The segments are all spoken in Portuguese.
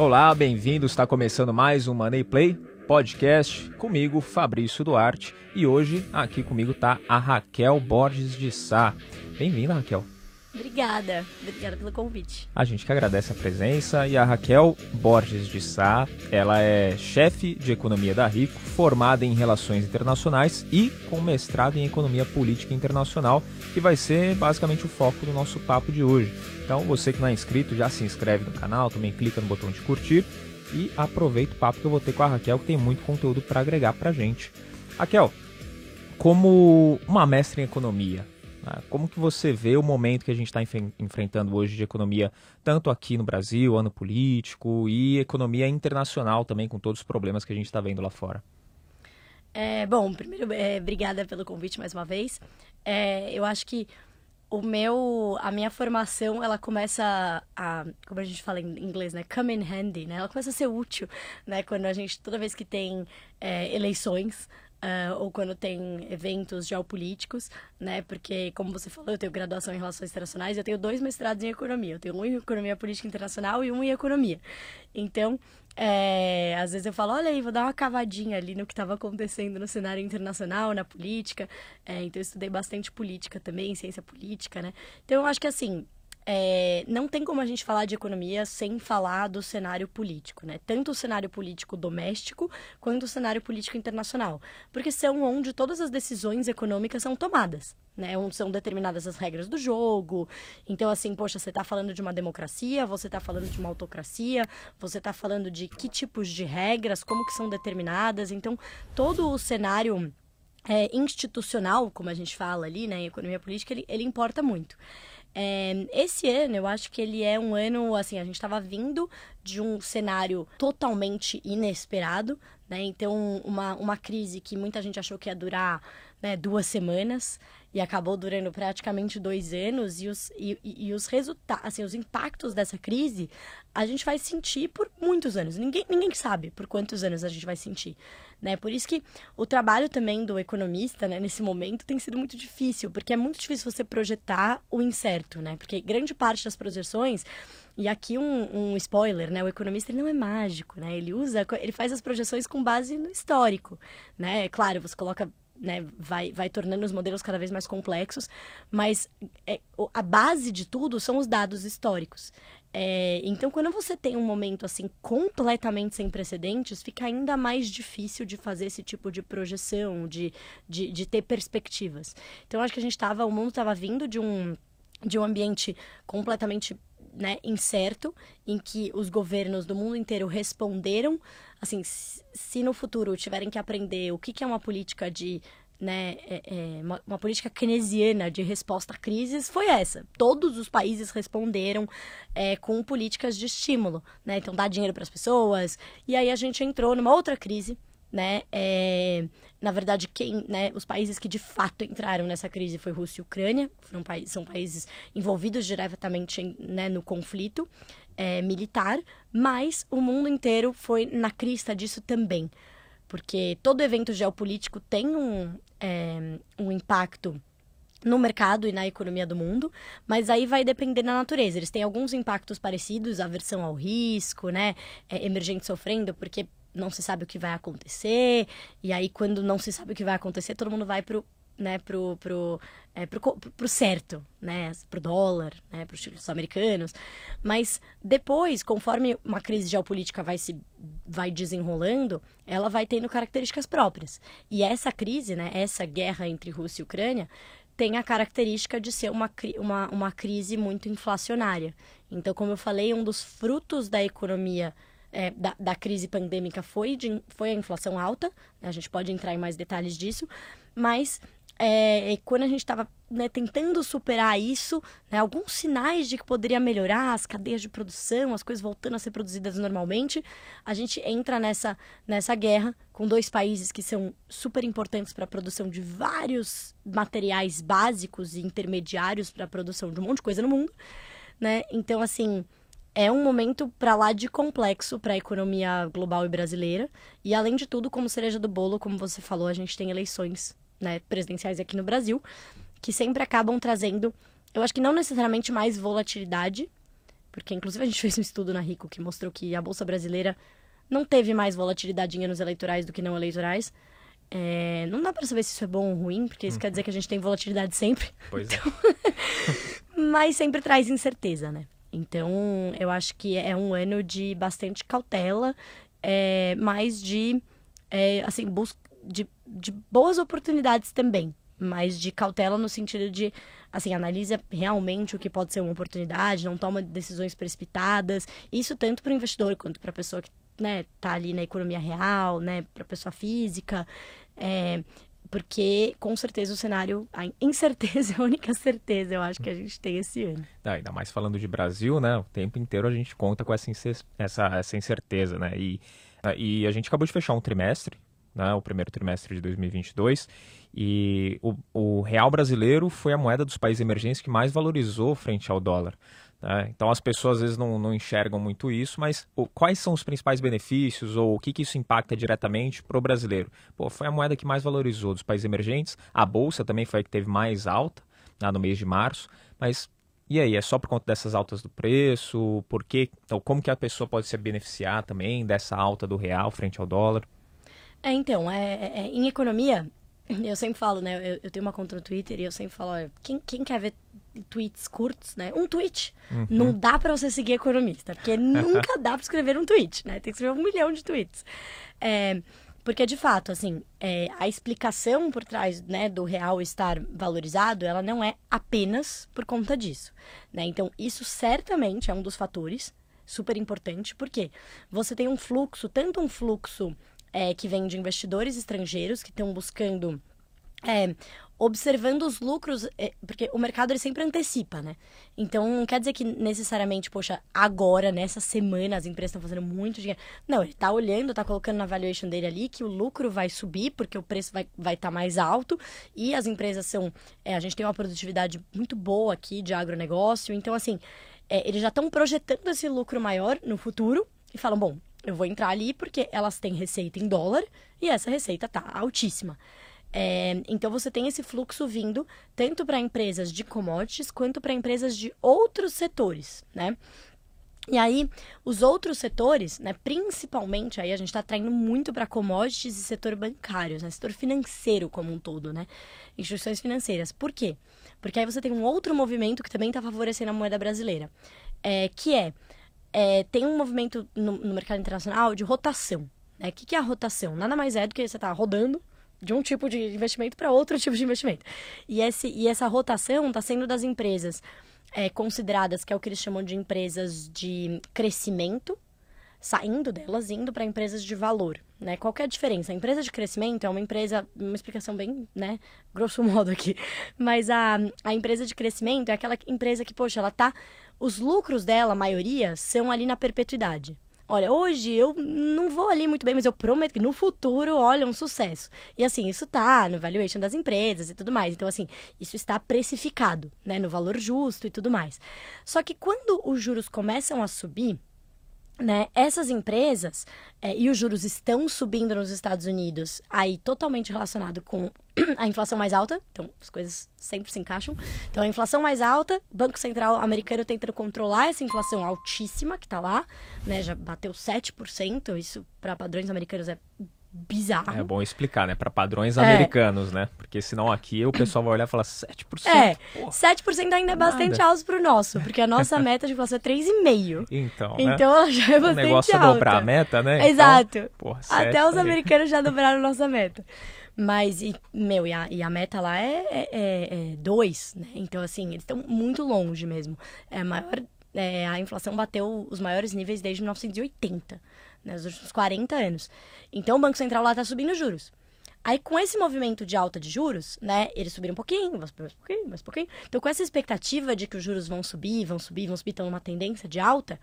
Olá, bem-vindos. Está começando mais um Money Play podcast comigo, Fabrício Duarte, e hoje aqui comigo tá a Raquel Borges de Sá. Bem-vinda, Raquel. Obrigada, obrigada pelo convite. A gente que agradece a presença e a Raquel Borges de Sá, ela é chefe de economia da RICO, formada em relações internacionais e com mestrado em economia política internacional, que vai ser basicamente o foco do nosso papo de hoje. Então, você que não é inscrito, já se inscreve no canal, também clica no botão de curtir e aproveita o papo que eu vou ter com a Raquel, que tem muito conteúdo para agregar para gente. Raquel, como uma mestre em economia? Como que você vê o momento que a gente está enfrentando hoje de economia, tanto aqui no Brasil, ano político, e economia internacional também, com todos os problemas que a gente está vendo lá fora? É, bom, primeiro, é, obrigada pelo convite mais uma vez. É, eu acho que o meu, a minha formação, ela começa a, como a gente fala em inglês, né, come in handy, né? Ela começa a ser útil, né? Quando a gente, toda vez que tem é, eleições, Uh, ou quando tem eventos geopolíticos, né? Porque, como você falou, eu tenho graduação em Relações Internacionais, eu tenho dois mestrados em Economia. Eu tenho um em Economia Política Internacional e um em Economia. Então, é, às vezes eu falo, olha aí, vou dar uma cavadinha ali no que estava acontecendo no cenário internacional, na política. É, então, eu estudei bastante política também, ciência política, né? Então, eu acho que, assim, é, não tem como a gente falar de economia sem falar do cenário político, né? Tanto o cenário político doméstico quanto o cenário político internacional. Porque são onde todas as decisões econômicas são tomadas, né? Onde são determinadas as regras do jogo. Então, assim, poxa, você está falando de uma democracia, você está falando de uma autocracia, você está falando de que tipos de regras, como que são determinadas. Então, todo o cenário é, institucional, como a gente fala ali, né, em economia política, ele, ele importa muito. É, esse ano, eu acho que ele é um ano, assim, a gente estava vindo de um cenário totalmente inesperado, né? Então, uma, uma crise que muita gente achou que ia durar né, duas semanas e acabou durando praticamente dois anos e os, e, e os resultados, assim, os impactos dessa crise a gente vai sentir por muitos anos. Ninguém, ninguém sabe por quantos anos a gente vai sentir né? Por isso que o trabalho também do economista, né, nesse momento tem sido muito difícil, porque é muito difícil você projetar o incerto, né? Porque grande parte das projeções e aqui um, um, spoiler, né? O economista ele não é mágico, né? Ele usa, ele faz as projeções com base no histórico, né? Claro, você coloca né, vai, vai tornando os modelos cada vez mais complexos, mas é, a base de tudo são os dados históricos. É, então, quando você tem um momento assim completamente sem precedentes, fica ainda mais difícil de fazer esse tipo de projeção, de, de, de ter perspectivas. Então, acho que a gente estava, o mundo estava vindo de um, de um ambiente completamente né, incerto, em que os governos do mundo inteiro responderam. Assim, se no futuro tiverem que aprender o que, que é uma política de né, é, é, uma, uma, política keynesiana de resposta a crises foi essa. Todos os países responderam é, com políticas de estímulo, né? Então, dar dinheiro para as pessoas. E aí a gente entrou numa outra crise, né? É, na verdade, quem, né, os países que de fato entraram nessa crise foi Rússia e Ucrânia, foram pa são países envolvidos diretamente né, no conflito é, militar, mas o mundo inteiro foi na crista disso também porque todo evento geopolítico tem um, é, um impacto no mercado e na economia do mundo, mas aí vai depender da natureza. Eles têm alguns impactos parecidos, aversão ao risco, né? É, emergente sofrendo, porque não se sabe o que vai acontecer, e aí quando não se sabe o que vai acontecer, todo mundo vai pro né, pro, pro, é, pro, pro certo, né, pro dólar, né, pros títulos americanos. Mas depois, conforme uma crise geopolítica vai se vai desenrolando, ela vai tendo características próprias. E essa crise, né, essa guerra entre Rússia e Ucrânia, tem a característica de ser uma, uma, uma crise muito inflacionária. Então, como eu falei, um dos frutos da economia é, da, da, crise pandêmica foi, de, foi a inflação alta, né? a gente pode entrar em mais detalhes disso, mas é, quando a gente estava né, tentando superar isso, né, alguns sinais de que poderia melhorar as cadeias de produção, as coisas voltando a ser produzidas normalmente, a gente entra nessa, nessa guerra com dois países que são super importantes para a produção de vários materiais básicos e intermediários para a produção de um monte de coisa no mundo, né? Então, assim, é um momento para lá de complexo para a economia global e brasileira. E além de tudo, como cereja do bolo, como você falou, a gente tem eleições né, presidenciais aqui no Brasil, que sempre acabam trazendo, eu acho que não necessariamente mais volatilidade, porque inclusive a gente fez um estudo na Rico que mostrou que a Bolsa Brasileira não teve mais volatilidade em anos eleitorais do que não eleitorais. É, não dá para saber se isso é bom ou ruim, porque isso quer dizer que a gente tem volatilidade sempre. Pois é. Mas sempre traz incerteza, né? Então, eu acho que é um ano de bastante cautela, é, mas de, é, assim, busca de, de boas oportunidades também. Mas de cautela no sentido de, assim, analisa realmente o que pode ser uma oportunidade, não toma decisões precipitadas. Isso tanto para o investidor quanto para a pessoa que né, tá ali na economia real, né, para pessoa física. É, porque com certeza o cenário, a incerteza é a única certeza, eu acho que a gente tem esse ano. Não, ainda mais falando de Brasil, né? O tempo inteiro a gente conta com essa, essa, essa incerteza, né? E, e a gente acabou de fechar um trimestre, né? O primeiro trimestre de 2022, e o, o real brasileiro foi a moeda dos países emergentes que mais valorizou frente ao dólar. Né? Então as pessoas às vezes não, não enxergam muito isso, mas o, quais são os principais benefícios ou o que, que isso impacta diretamente para o brasileiro? Pô, foi a moeda que mais valorizou dos países emergentes, a bolsa também foi a que teve mais alta né, no mês de março, mas e aí, é só por conta dessas altas do preço? Por quê? Então, como que a pessoa pode se beneficiar também dessa alta do real frente ao dólar? É, então, é, é, é em economia, eu sempre falo, né? Eu, eu, tenho uma conta no Twitter e eu sempre falo, olha, quem, quem quer ver tweets curtos, né? Um tweet. Uhum. Não dá para você seguir economista, porque nunca dá para escrever um tweet, né? Tem que escrever um milhão de tweets. É, porque, de fato, assim, é, a explicação por trás né, do real estar valorizado, ela não é apenas por conta disso, né? Então, isso certamente é um dos fatores super importante, porque você tem um fluxo, tanto um fluxo é, que vem de investidores estrangeiros que estão buscando é, observando os lucros, é, porque o mercado ele sempre antecipa, né? Então não quer dizer que necessariamente, poxa, agora, nessa semana, as empresas estão fazendo muito dinheiro. Não, ele está olhando, está colocando na valuation dele ali que o lucro vai subir, porque o preço vai estar tá mais alto, e as empresas são. É, a gente tem uma produtividade muito boa aqui de agronegócio, então assim, é, eles já estão projetando esse lucro maior no futuro e falam, bom, eu vou entrar ali porque elas têm receita em dólar e essa receita tá altíssima. É, então você tem esse fluxo vindo tanto para empresas de commodities quanto para empresas de outros setores, né? E aí, os outros setores, né, principalmente aí a gente está traindo muito para commodities e setor bancário, né, setor financeiro como um todo, né, instituições financeiras. Por quê? Porque aí você tem um outro movimento que também está favorecendo a moeda brasileira, é, que é, é, tem um movimento no, no mercado internacional de rotação. Né? O que, que é a rotação? Nada mais é do que você está rodando de um tipo de investimento para outro tipo de investimento. E, esse, e essa rotação está sendo das empresas é, consideradas, que é o que eles chamam de empresas de crescimento, saindo delas indo para empresas de valor, né? Qual é a diferença? A empresa de crescimento é uma empresa, uma explicação bem, né, grosso modo aqui, mas a, a empresa de crescimento é aquela empresa que, poxa, ela tá, os lucros dela, a maioria, são ali na perpetuidade, olha, hoje eu não vou ali muito bem, mas eu prometo que no futuro, olha, um sucesso. E assim, isso tá no valuation das empresas e tudo mais. Então, assim, isso está precificado, né, no valor justo e tudo mais. Só que quando os juros começam a subir, né, essas empresas, é, e os juros estão subindo nos Estados Unidos, aí totalmente relacionado com a inflação mais alta, então as coisas sempre se encaixam. Então a inflação mais alta, Banco Central americano tentando controlar essa inflação altíssima que está lá, né, já bateu 7%, isso para padrões americanos é bizarro. É bom explicar, né? Para padrões é. americanos, né? Porque senão aqui o pessoal vai olhar e falar 7%. É, porra, 7% ainda é bastante nada. alto pro nosso, porque a nossa meta de inflação é 3,5%. Então, né? Então já é bastante O negócio alta. é dobrar a meta, né? Exato. Então, porra, Até os americanos já dobraram nossa meta. Mas, e, meu, e a, e a meta lá é 2, é, é, dois, né? Então, assim, eles estão muito longe mesmo. É a maior... É, a inflação bateu os maiores níveis desde 1980 né, nos últimos 40 anos. Então o Banco Central lá está subindo juros. Aí, com esse movimento de alta de juros, né, eles subiram um pouquinho, mais um pouquinho, mais um pouquinho. Então, com essa expectativa de que os juros vão subir, vão subir, vão subir, estão numa tendência de alta,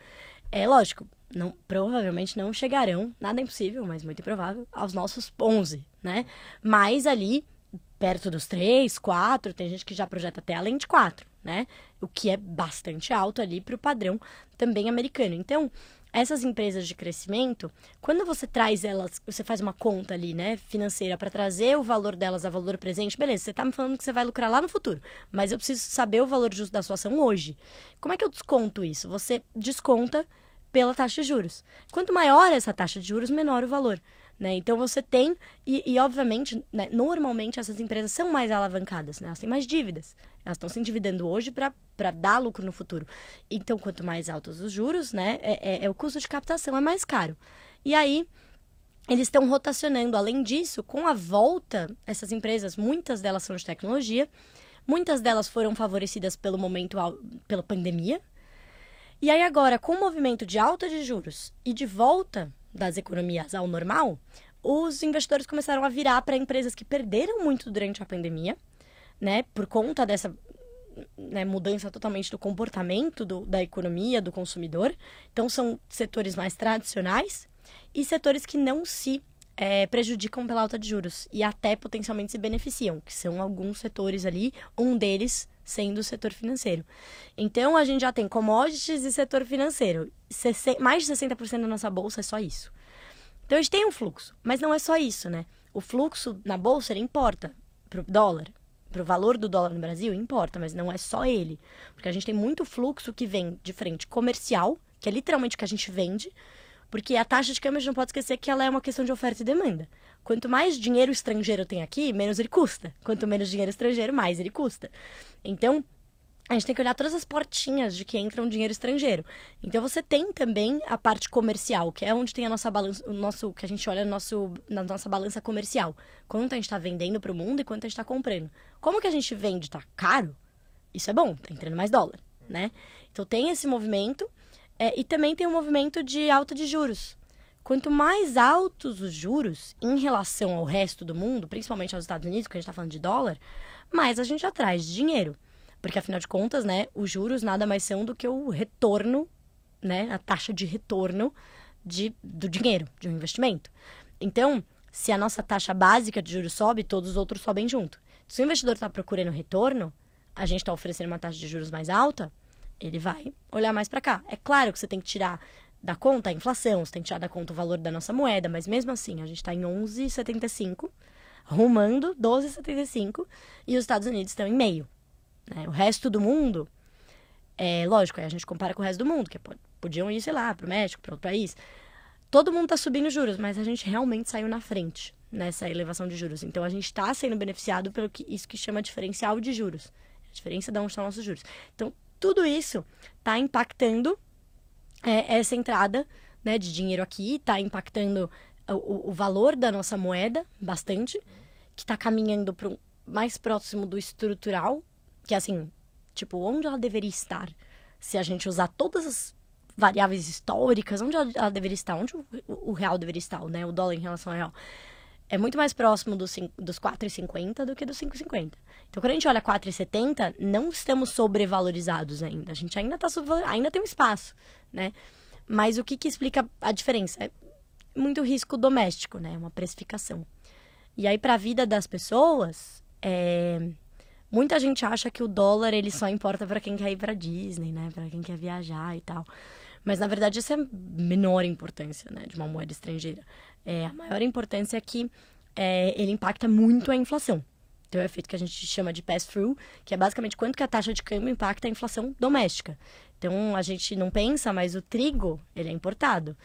é lógico, não, provavelmente não chegarão, nada é impossível, mas muito improvável, aos nossos 11, né? Mas ali, perto dos 3, 4, tem gente que já projeta até além de 4, né? O que é bastante alto ali para o padrão também americano. Então, essas empresas de crescimento, quando você traz elas, você faz uma conta ali, né, financeira para trazer o valor delas a valor presente, beleza, você está me falando que você vai lucrar lá no futuro, mas eu preciso saber o valor justo da sua ação hoje. Como é que eu desconto isso? Você desconta pela taxa de juros. Quanto maior essa taxa de juros, menor o valor. Né? Então você tem, e, e obviamente, né, normalmente essas empresas são mais alavancadas, né? elas têm mais dívidas. Elas estão se endividando hoje para dar lucro no futuro. Então, quanto mais altos os juros, né, é, é, é o custo de captação é mais caro. E aí, eles estão rotacionando. Além disso, com a volta, essas empresas, muitas delas são de tecnologia, muitas delas foram favorecidas pelo momento, pela pandemia. E aí agora, com o movimento de alta de juros e de volta das economias ao normal, os investidores começaram a virar para empresas que perderam muito durante a pandemia né, por conta dessa né, mudança totalmente do comportamento do, da economia, do consumidor. Então, são setores mais tradicionais e setores que não se é, prejudicam pela alta de juros e até potencialmente se beneficiam, que são alguns setores ali, um deles sendo o setor financeiro. Então, a gente já tem commodities e setor financeiro. Mais de 60% da nossa bolsa é só isso. Então, a gente tem um fluxo, mas não é só isso, né? O fluxo na bolsa, ele importa para o dólar, para o valor do dólar no Brasil, importa, mas não é só ele. Porque a gente tem muito fluxo que vem de frente comercial, que é literalmente o que a gente vende, porque a taxa de câmbio a gente não pode esquecer que ela é uma questão de oferta e demanda. Quanto mais dinheiro estrangeiro tem aqui, menos ele custa. Quanto menos dinheiro estrangeiro, mais ele custa. Então, a gente tem que olhar todas as portinhas de que entra um dinheiro estrangeiro. Então você tem também a parte comercial, que é onde tem a nossa balança, o nosso, que a gente olha no nosso, na nossa balança comercial. Quanto a gente está vendendo para o mundo e quanto a gente está comprando. Como que a gente vende está caro? Isso é bom, tá entrando mais dólar, né? Então tem esse movimento é, e também tem o um movimento de alta de juros. Quanto mais altos os juros em relação ao resto do mundo, principalmente aos Estados Unidos, que a gente está falando de dólar, mais a gente atrai dinheiro. Porque, afinal de contas, né, os juros nada mais são do que o retorno, né, a taxa de retorno de, do dinheiro, de um investimento. Então, se a nossa taxa básica de juros sobe, todos os outros sobem junto. Se o investidor está procurando retorno, a gente está oferecendo uma taxa de juros mais alta, ele vai olhar mais para cá. É claro que você tem que tirar da conta a inflação, você tem que tirar da conta o valor da nossa moeda, mas mesmo assim, a gente está em 11,75, rumando 12,75, e os Estados Unidos estão em meio. Né? O resto do mundo, é lógico, aí a gente compara com o resto do mundo, que podiam ir, sei lá, para o México, para outro país. Todo mundo está subindo juros, mas a gente realmente saiu na frente nessa elevação de juros. Então a gente está sendo beneficiado pelo que isso que chama diferencial de juros, a diferença de onde estão nossos juros. Então tudo isso está impactando é, essa entrada né, de dinheiro aqui, está impactando o, o, valor da nossa moeda bastante, que está caminhando para mais próximo do estrutural, que é assim, tipo, onde ela deveria estar? Se a gente usar todas as variáveis históricas, onde ela deveria estar? Onde o, o real deveria estar, né? O dólar em relação ao real. É muito mais próximo dos, dos 4,50 do que dos 5,50. Então, quando a gente olha 4,70, não estamos sobrevalorizados ainda. A gente ainda está ainda tem um espaço, né? Mas o que, que explica a diferença? É muito risco doméstico, né? Uma precificação. E aí, para a vida das pessoas, é Muita gente acha que o dólar ele só importa para quem quer ir para Disney, né? Para quem quer viajar e tal. Mas na verdade essa é menor importância, né, de uma moeda estrangeira. É, a maior importância é que é, ele impacta muito a inflação. Então é o efeito que a gente chama de pass-through, que é basicamente quanto que a taxa de câmbio impacta a inflação doméstica. Então a gente não pensa, mas o trigo ele é importado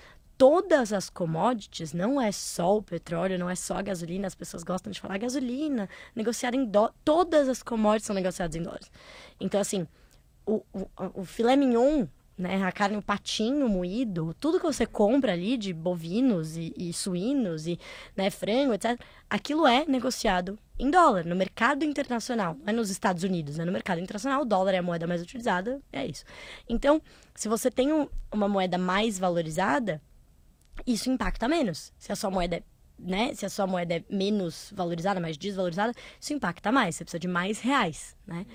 todas as commodities, não é só o petróleo, não é só a gasolina, as pessoas gostam de falar gasolina, negociar em dólar, todas as commodities são negociadas em dólares. Então, assim, o, o, o filé mignon, né, a carne, o patinho moído, tudo que você compra ali de bovinos e, e suínos e né, frango, etc., aquilo é negociado em dólar, no mercado internacional, não é nos Estados Unidos, né? no mercado internacional, o dólar é a moeda mais utilizada, é isso. Então, se você tem um, uma moeda mais valorizada, isso impacta menos. Se a sua moeda é né? Se a sua moeda é menos valorizada, mais desvalorizada, isso impacta mais. Você precisa de mais reais, né?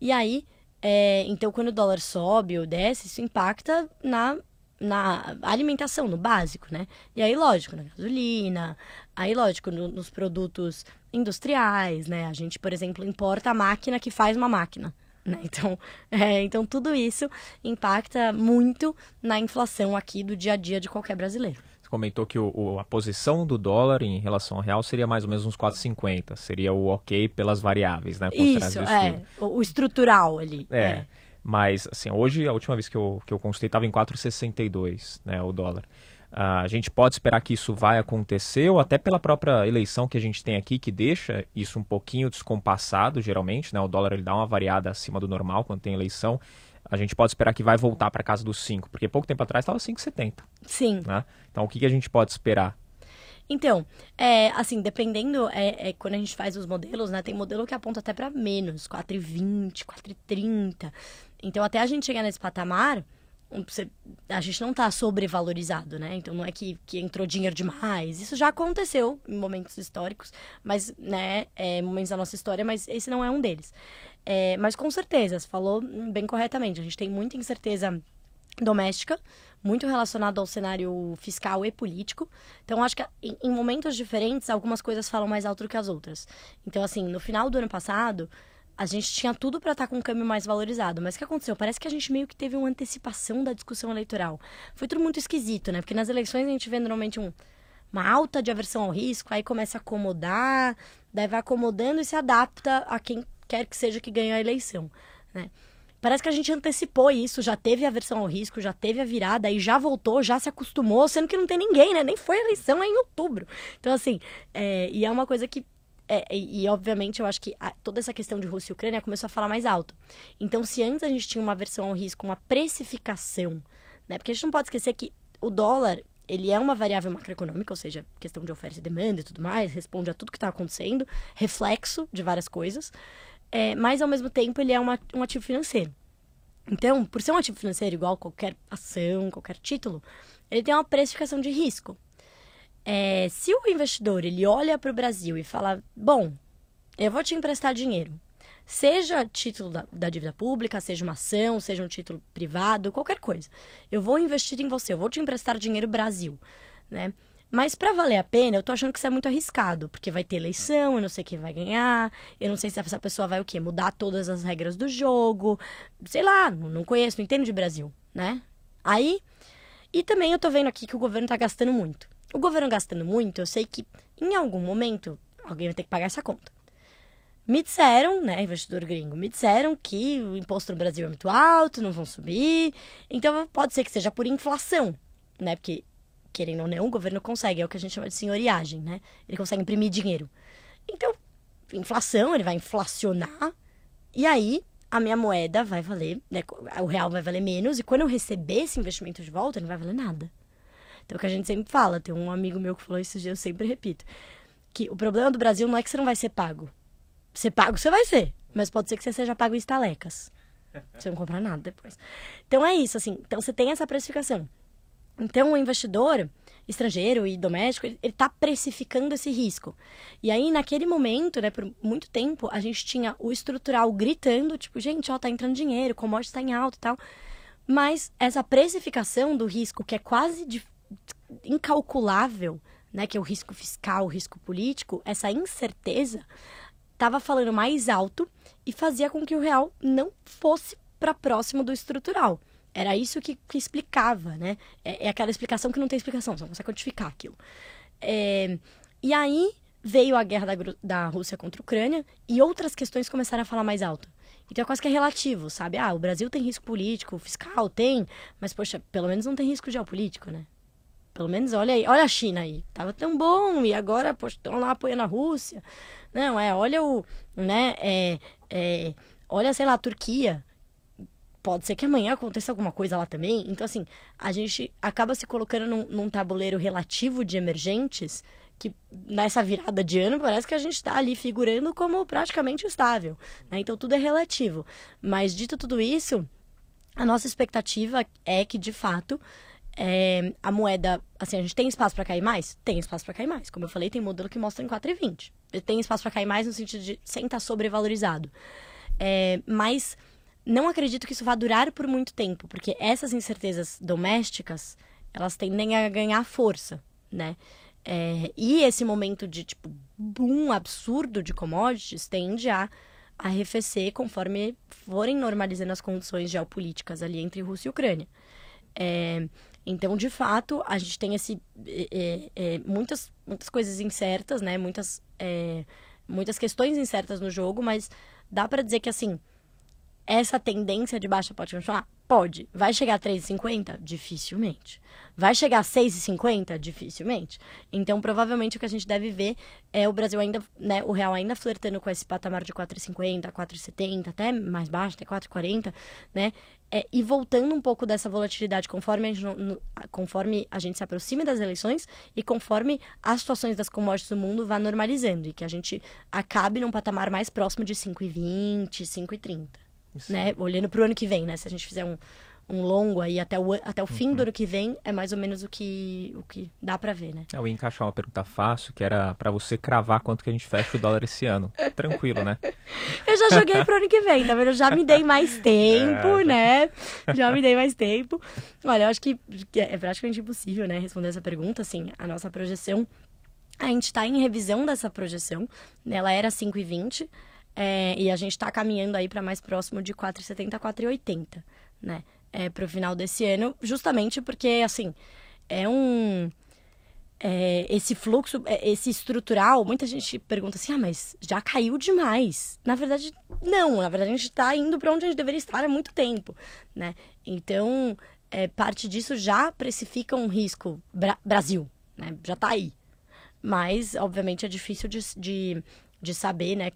E aí, é, então, quando o dólar sobe ou desce, isso impacta na, na alimentação, no básico, né? E aí, lógico, na gasolina, aí, lógico, no, nos produtos industriais, né? A gente, por exemplo, importa a máquina que faz uma máquina, Né? Então, é, então, tudo isso impacta muito na inflação aqui do dia a dia de qualquer brasileiro comentou que o, o, a posição do dólar em relação ao real seria mais ou menos uns 4,50. Seria o ok pelas variáveis, né? Isso, é. O, o, estrutural ali. É. é. Mas, assim, hoje, a última vez que eu, que eu consultei, estava em 4,62, né, o dólar. Uh, a gente pode esperar que isso vai acontecer, ou até pela própria eleição que a gente tem aqui, que deixa isso um pouquinho descompassado, geralmente, né? O dólar ele dá uma variada acima do normal quando tem eleição a gente pode esperar que vai voltar para casa dos 5, porque pouco tempo atrás estava 5,70. Sim. Né? Então, o que, que a gente pode esperar? Então, é, assim, dependendo, é, é, quando a gente faz os modelos, né, tem modelo que aponta até para menos, 4,20, 4,30. Então, até a gente chegar nesse patamar, a gente não está sobrevalorizado, né? Então não é que, que entrou dinheiro demais. Isso já aconteceu em momentos históricos, mas, né, é, momentos da nossa história, mas esse não é um deles. É, mas com certeza, você falou bem corretamente. A gente tem muita incerteza doméstica, muito relacionado ao cenário fiscal e político. Então, acho que em, em, momentos diferentes, algumas coisas falam mais alto do que as outras. Então, assim, no final do ano passado, a gente tinha tudo para estar tá com um câmbio mais valorizado. Mas o que aconteceu? Parece que a gente meio que teve uma antecipação da discussão eleitoral. Foi tudo muito esquisito, né? Porque nas eleições a gente vê normalmente um, uma alta de aversão ao risco, aí começa a acomodar, daí vai acomodando e se adapta a quem quer que seja que ganhe a eleição, né? Parece que a gente antecipou isso, já teve a versão ao risco, já teve a virada, e já voltou, já se acostumou, sendo que não tem ninguém, né? Nem foi a eleição é em outubro. Então, assim, é, e é uma coisa que. É, e, e, obviamente, eu acho que a, toda essa questão de Rússia e Ucrânia começou a falar mais alto. Então, se antes a gente tinha uma versão ao risco, uma precificação, né? Porque a gente não pode esquecer que o dólar, ele é uma variável macroeconômica, ou seja, questão de oferta e demanda e tudo mais, responde a tudo que está acontecendo, reflexo de várias coisas é, mas ao mesmo tempo ele é uma, um ativo financeiro. Então, por ser um ativo financeiro igual qualquer ação, qualquer título, ele tem uma precificação de risco. É, se o investidor ele olha para o Brasil e fala, bom, eu vou te emprestar dinheiro, seja título da, da, dívida pública, seja uma ação, seja um título privado, qualquer coisa, eu vou investir em você, eu vou te emprestar dinheiro Brasil, né? Mas para valer a pena, eu tô achando que isso é muito arriscado, porque vai ter eleição, eu não sei quem vai ganhar, eu não sei se essa pessoa vai o quê? Mudar todas as regras do jogo, sei lá, não conheço, não entendo de Brasil, né? Aí, e também eu tô vendo aqui que o governo tá gastando muito. O governo gastando muito, eu sei que em algum momento alguém vai ter que pagar essa conta. Me disseram, né, investidor gringo, me disseram que o imposto no Brasil é muito alto, não vão subir, então pode ser que seja por inflação, né? Porque querendo ou não, o governo consegue, é o que a gente chama de senhoriagem, né? Ele consegue imprimir dinheiro. Então, inflação, ele vai inflacionar, e aí a minha moeda vai valer, né? O real vai valer menos, e quando eu receber esse investimento de volta, não vai valer nada. Então, é o que a gente sempre fala, tem um amigo meu que falou isso, eu sempre repito, que o problema do Brasil não é que você não vai ser pago. Ser pago você vai ser, mas pode ser que você seja pago em estalecas. Você não comprar nada depois. Então é isso, assim. Então você tem essa precificação. Então, o investidor estrangeiro e doméstico, ele está precificando esse risco. E aí, naquele momento, né, por muito tempo, a gente tinha o estrutural gritando, tipo, gente, ó, tá entrando dinheiro, o commodity está em alta e tal. Mas essa precificação do risco, que é quase de, incalculável, né, que é o risco fiscal, o risco político, essa incerteza, estava falando mais alto e fazia com que o real não fosse para próximo do estrutural. Era isso que, que explicava, né? É, é, aquela explicação que não tem explicação, não consegue quantificar aquilo. É, e aí veio a guerra da, da Rússia contra a Ucrânia e outras questões começaram a falar mais alto. Então é quase que é relativo, sabe? Ah, o Brasil tem risco político, fiscal tem, mas poxa, pelo menos não tem risco geopolítico, né? Pelo menos olha aí, olha a China aí, tava tão bom e agora poxa, estão lá apoiando a Rússia. Não, é, olha o, né, é, é, olha, sei lá, a Turquia, pode ser que amanhã aconteça alguma coisa lá também. Então, assim, a gente acaba se colocando num, num tabuleiro relativo de emergentes que nessa virada de ano parece que a gente está ali figurando como praticamente estável. Né? Então, tudo é relativo. Mas, dito tudo isso, a nossa expectativa é que, de fato, é, a moeda, assim, a gente tem espaço para cair mais? Tem espaço para cair mais. Como eu falei, tem modelo que mostra em 4,20. Tem espaço para cair mais no sentido de sem estar tá sobrevalorizado. É, mas não acredito que isso vá durar por muito tempo, porque essas incertezas domésticas, elas tendem a ganhar força, né? É, e esse momento de, tipo, boom absurdo de commodities tende a arrefecer conforme forem normalizando as condições geopolíticas ali entre Rússia e Ucrânia. É, então, de fato, a gente tem esse, é, é, muitas, muitas coisas incertas, né? Muitas, é, muitas questões incertas no jogo, mas dá para dizer que, assim, essa tendência de baixa pode continuar? Pode. Vai chegar a 3,50? Dificilmente. Vai chegar a 6,50? Dificilmente. Então, provavelmente, o que a gente deve ver é o Brasil ainda, né, o real ainda flertando com esse patamar de 4,50, 4,70, até mais baixo, até 4,40, né? É, e voltando um pouco dessa volatilidade conforme a, gente, conforme a gente se aproxime das eleições e conforme as situações das commodities do mundo vá normalizando e que a gente acabe num patamar mais próximo de 5,20, 5,30 né? Olhando para o ano que vem, né? Se a gente fizer um, um longo aí até o, até o fim uhum. do ano que vem, é mais ou menos o que, o que dá para ver, né? Eu ia encaixar uma pergunta fácil, que era para você cravar quanto que a gente fecha o dólar esse ano. Tranquilo, né? Eu já joguei pro ano que vem, tá vendo? Eu já me dei mais tempo, é, né? Já me dei mais tempo. Olha, eu acho que é praticamente impossível, né, responder essa pergunta, assim, a nossa projeção... A gente está em revisão dessa projeção, né? ela era 5,20, é, e a gente está caminhando aí para mais próximo de 4,70 a 4,80, né? É, para o final desse ano, justamente porque, assim, é um... É, esse fluxo, é, esse estrutural, muita gente pergunta assim, ah, mas já caiu demais. Na verdade, não. Na verdade, a gente está indo para onde a gente deveria estar há muito tempo, né? Então, é, parte disso já precifica um risco Bra Brasil, né? Já está aí. Mas, obviamente, é difícil de, de, de saber, né?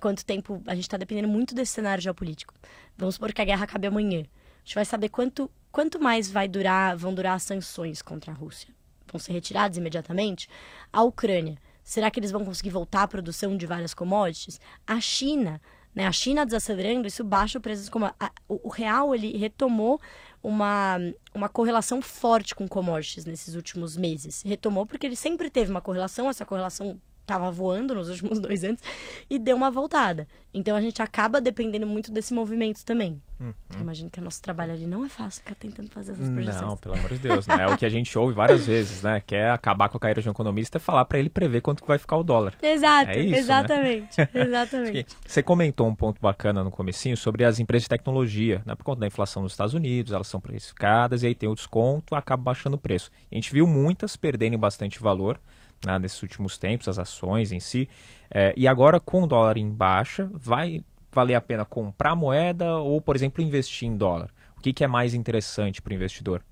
Quanto tempo a gente está dependendo muito desse cenário geopolítico. Vamos supor que a guerra acabe amanhã. A gente vai saber quanto, quanto mais vai durar, vão durar as sanções contra a Rússia. Vão ser retiradas imediatamente? A Ucrânia. Será que eles vão conseguir voltar à produção de várias commodities? A China, né? A China desacelerando, isso baixa o preço como o, o real ele retomou uma, uma correlação forte com commodities nesses últimos meses. Retomou porque ele sempre teve uma correlação, essa correlação estava voando nos últimos dois anos e deu uma voltada. Então a gente acaba dependendo muito desse movimento também. Uhum. Imagino que o nosso trabalho ali não é fácil ficar tentando fazer essas projeções. Não, pelo amor de Deus, né? É o que a gente ouve várias vezes, né? Quer acabar com a carreira de um economista é falar para ele prever quanto que vai ficar o dólar. Exato, é isso, exatamente, né? exatamente. Você comentou um ponto bacana no comecinho sobre as empresas de tecnologia, né? Por conta da inflação nos Estados Unidos, elas são precificadas e aí tem o desconto, acaba baixando o preço. A gente viu muitas perdendo bastante valor, né, nesses últimos tempos, as ações em si. É, e agora, com o dólar em baixa, vai valer a pena comprar moeda ou, por exemplo, investir em dólar? O que, que é mais interessante para o investidor?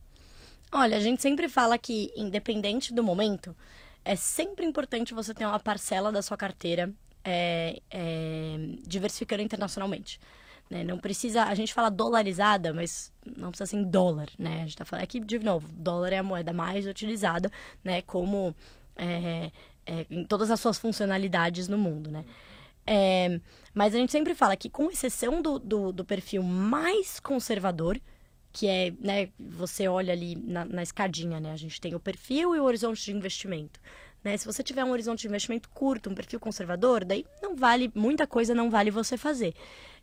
Olha, a gente sempre fala que, independente do momento, é sempre importante você ter uma parcela da sua carteira é, é, diversificando internacionalmente. Né? Não precisa, a gente fala dolarizada, mas não precisa ser em dólar, né? A gente está falando aqui, de novo, dólar é a moeda mais utilizada, né? Como é, é, em todas as suas funcionalidades no mundo, né? É, mas a gente sempre fala que, com exceção do, do, do, perfil mais conservador, que é, né, você olha ali na, na, escadinha, né? A gente tem o perfil e o horizonte de investimento. Né? Se você tiver um horizonte de investimento curto, um perfil conservador, daí não vale, muita coisa não vale você fazer.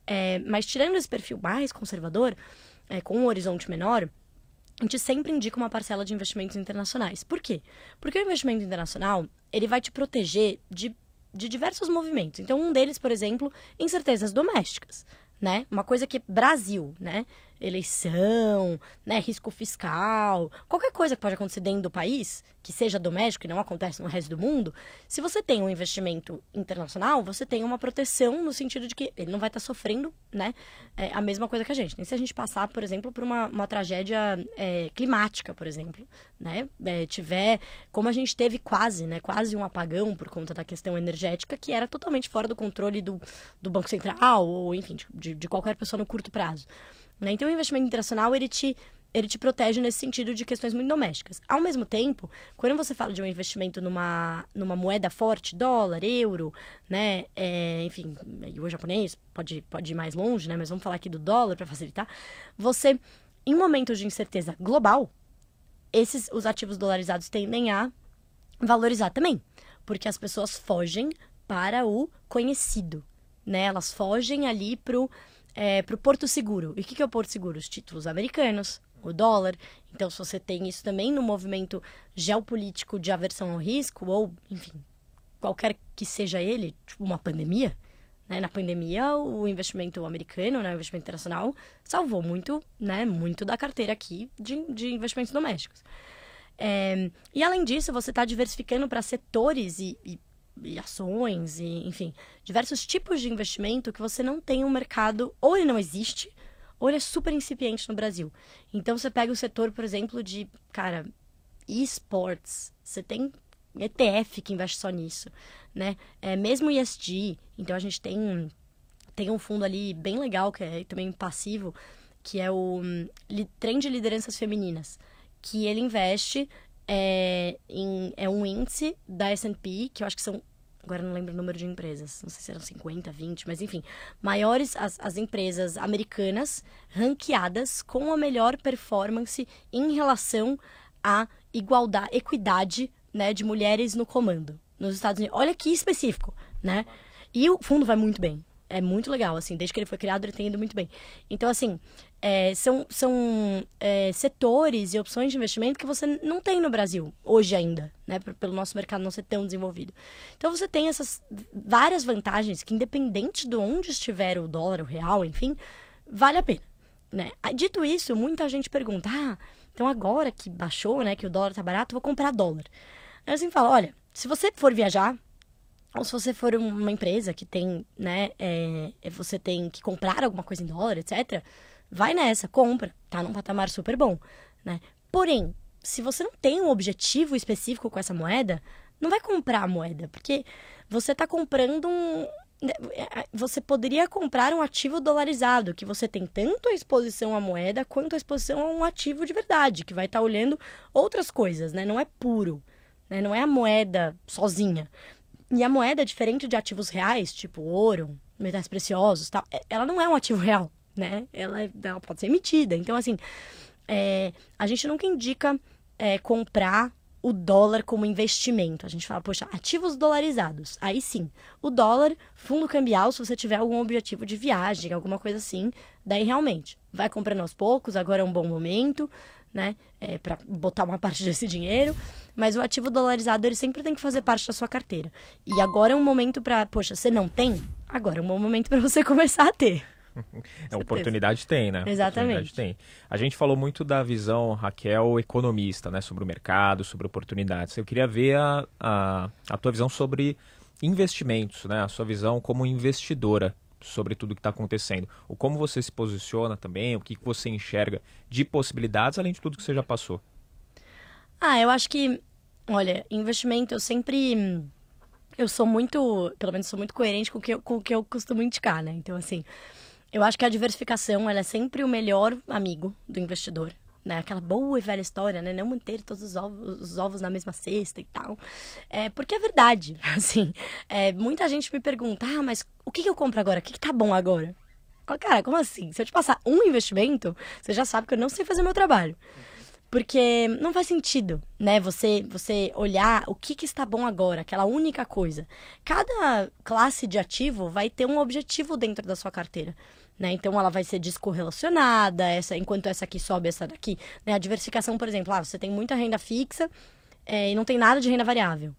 É, mas tirando esse perfil mais conservador, é, com um horizonte menor, a gente sempre indica uma parcela de investimentos internacionais. Por quê? Porque o investimento internacional, ele vai te proteger de, de diversos movimentos. Então, um deles, por exemplo, incertezas domésticas, né? Uma coisa que Brasil, né? Eleição, né, risco fiscal, qualquer coisa que pode acontecer dentro do país, que seja doméstico e não acontece no resto do mundo, se você tem um investimento internacional, você tem uma proteção no sentido de que ele não vai estar tá sofrendo, né, é, a mesma coisa que a gente. Nem se a gente passar, por exemplo, por uma, uma tragédia é, climática, por exemplo, né, é, tiver, como a gente teve quase, né, quase um apagão por conta da questão energética, que era totalmente fora do controle do, do Banco Central, ou enfim, de, de qualquer pessoa no curto prazo. Né? Então, o investimento internacional, ele te, ele te protege nesse sentido de questões muito domésticas. Ao mesmo tempo, quando você fala de um investimento numa, numa moeda forte, dólar, euro, né, é, enfim, o japonês pode, pode ir mais longe, né, mas vamos falar aqui do dólar para facilitar, você, em momentos de incerteza global, esses, os ativos dolarizados tendem a valorizar também, porque as pessoas fogem para o conhecido, né, elas fogem ali para o é, para o Porto Seguro. E o que, que é o Porto Seguro? Os títulos americanos, o dólar. Então, se você tem isso também no movimento geopolítico de aversão ao risco, ou, enfim, qualquer que seja ele, tipo uma pandemia, Né? Na pandemia, o investimento americano, né, o investimento internacional, salvou muito, né, muito da carteira aqui de, de investimentos domésticos. É, e além disso, você está diversificando para setores e, e, e, ações, e, enfim, diversos tipos de investimento que você não tem um mercado, ou ele não existe, ou ele é super incipiente no Brasil. Então você pega o setor, por exemplo, de, cara, esports, você tem ETF que investe só nisso, né? É, mesmo ESG, então a gente tem, tem um fundo ali bem legal, que é também passivo, que é o um, Trend Lideranças Femininas, que ele investe é, em, é um índice da S&P, que eu acho que são agora não lembro o número de empresas, não sei se eram 50, 20, mas enfim, maiores as, as empresas americanas ranqueadas com a melhor performance em relação à igualdade, equidade, né, de mulheres no comando nos Estados Unidos. Olha que específico, né? E o fundo vai muito bem. É muito legal, assim, desde que ele foi criado, ele tem ido muito bem. Então, assim, é, são, são é, setores e opções de investimento que você não tem no Brasil, hoje ainda, né? Pelo nosso mercado não ser tão desenvolvido. Então, você tem essas várias vantagens que, independente de onde estiver o dólar, o real, enfim, vale a pena, né? Dito isso, muita gente pergunta, ah, então agora que baixou, né, que o dólar tá barato, vou comprar dólar. Aí sempre falo, olha, se você for viajar, ou se você for uma empresa que tem, né, é, é, você tem que comprar alguma coisa em dólar, etc., vai nessa, compra, tá num patamar super bom, né? Porém, se você não tem um objetivo específico com essa moeda, não vai comprar a moeda, porque você está comprando um. Né, é, você poderia comprar um ativo dolarizado, que você tem tanto a exposição à moeda quanto a exposição a um ativo de verdade, que vai estar tá olhando outras coisas, né? Não é puro, né? Não é a moeda sozinha. E a moeda, diferente de ativos reais, tipo ouro, metais preciosos, tal, é, ela não é um ativo real né? Ela, ela pode ser emitida. Então, assim, é, a gente nunca indica é, comprar o dólar como investimento. A gente fala, poxa, ativos dolarizados. Aí sim, o dólar, fundo cambial, se você tiver algum objetivo de viagem, alguma coisa assim, daí realmente vai comprando aos poucos, agora é um bom momento, né? É, para botar uma parte desse dinheiro. Mas o ativo dolarizado, ele sempre tem que fazer parte da sua carteira. E agora é um momento para, poxa, você não tem? Agora é um bom momento para você começar a ter. é, oportunidade tem, né? Exatamente. tem. A gente falou muito da visão, Raquel, economista, né? Sobre o mercado, sobre oportunidades. Eu queria ver a, a, a tua visão sobre investimentos, né? A sua visão como investidora sobre tudo que está acontecendo. O como você se posiciona também, o que você enxerga de possibilidades, além de tudo que você já passou. Ah, eu acho que, olha, investimento eu sempre eu sou muito, pelo menos sou muito coerente com o que eu, com o que eu costumo indicar, né? Então, assim, eu acho que a diversificação é sempre o melhor amigo do investidor. Né? Aquela boa e velha história, né? Não manter todos os ovos, os ovos na mesma cesta e tal. É, porque é verdade, assim. É, muita gente me pergunta, ah, mas o que, que eu compro agora? O que, que tá bom agora? Cara, como assim? Se eu te passar um investimento, você já sabe que eu não sei fazer meu trabalho. Porque não faz sentido, né? Você, você olhar o que, que está bom agora, aquela única coisa. Cada classe de ativo vai ter um objetivo dentro da sua carteira. Né? Então ela vai ser descorrelacionada, essa, enquanto essa aqui sobe, essa daqui. Né? A diversificação, por exemplo, ah, você tem muita renda fixa é, e não tem nada de renda variável.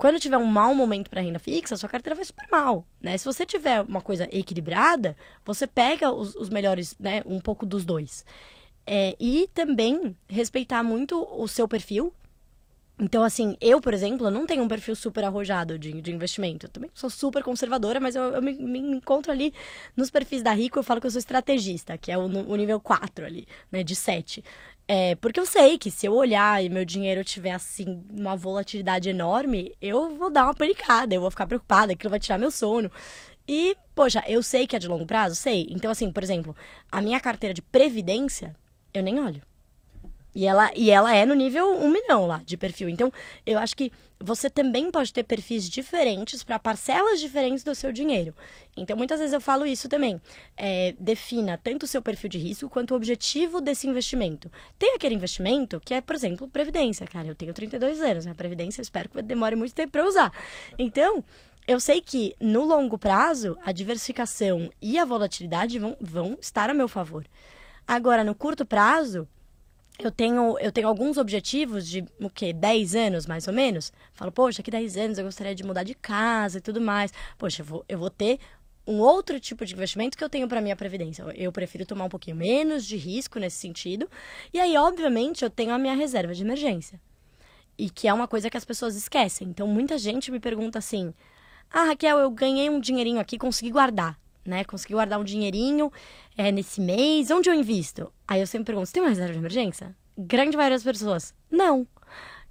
Quando tiver um mau momento para renda fixa, sua carteira vai super mal, né? Se você tiver uma coisa equilibrada, você pega os, os melhores, né? Um pouco dos dois. É, e também respeitar muito o seu perfil, então, assim, eu, por exemplo, não tenho um perfil super arrojado de, de investimento. Eu também sou super conservadora, mas eu, eu me, me, encontro ali nos perfis da Rico, eu falo que eu sou estrategista, que é o, o nível 4 ali, né, de 7. É, porque eu sei que se eu olhar e meu dinheiro tiver, assim, uma volatilidade enorme, eu vou dar uma panicada, eu vou ficar preocupada, aquilo vai tirar meu sono. E, poxa, eu sei que é de longo prazo? Sei. Então, assim, por exemplo, a minha carteira de previdência, eu nem olho. E ela, e ela é no nível 1 milhão lá de perfil. Então, eu acho que você também pode ter perfis diferentes para parcelas diferentes do seu dinheiro. Então, muitas vezes eu falo isso também. É, defina tanto o seu perfil de risco quanto o objetivo desse investimento. Tem aquele investimento que é, por exemplo, previdência. Cara, eu tenho 32 anos, né? Previdência eu espero que demore muito tempo para usar. Então, eu sei que no longo prazo, a diversificação e a volatilidade vão, vão estar a meu favor. Agora, no curto prazo, eu tenho, eu tenho alguns objetivos de o quê? 10 anos, mais ou menos. Falo, poxa, que 10 anos eu gostaria de mudar de casa e tudo mais. Poxa, eu vou, eu vou ter um outro tipo de investimento que eu tenho para minha previdência. Eu prefiro tomar um pouquinho menos de risco nesse sentido. E aí, obviamente, eu tenho a minha reserva de emergência. E que é uma coisa que as pessoas esquecem. Então, muita gente me pergunta assim: "Ah, Raquel, eu ganhei um dinheirinho aqui, consegui guardar, né? Consegui guardar um dinheirinho é, nesse mês, onde eu invisto?" Aí eu sempre pergunto: "Você tem uma reserva de emergência?" Grande maioria das pessoas: "Não."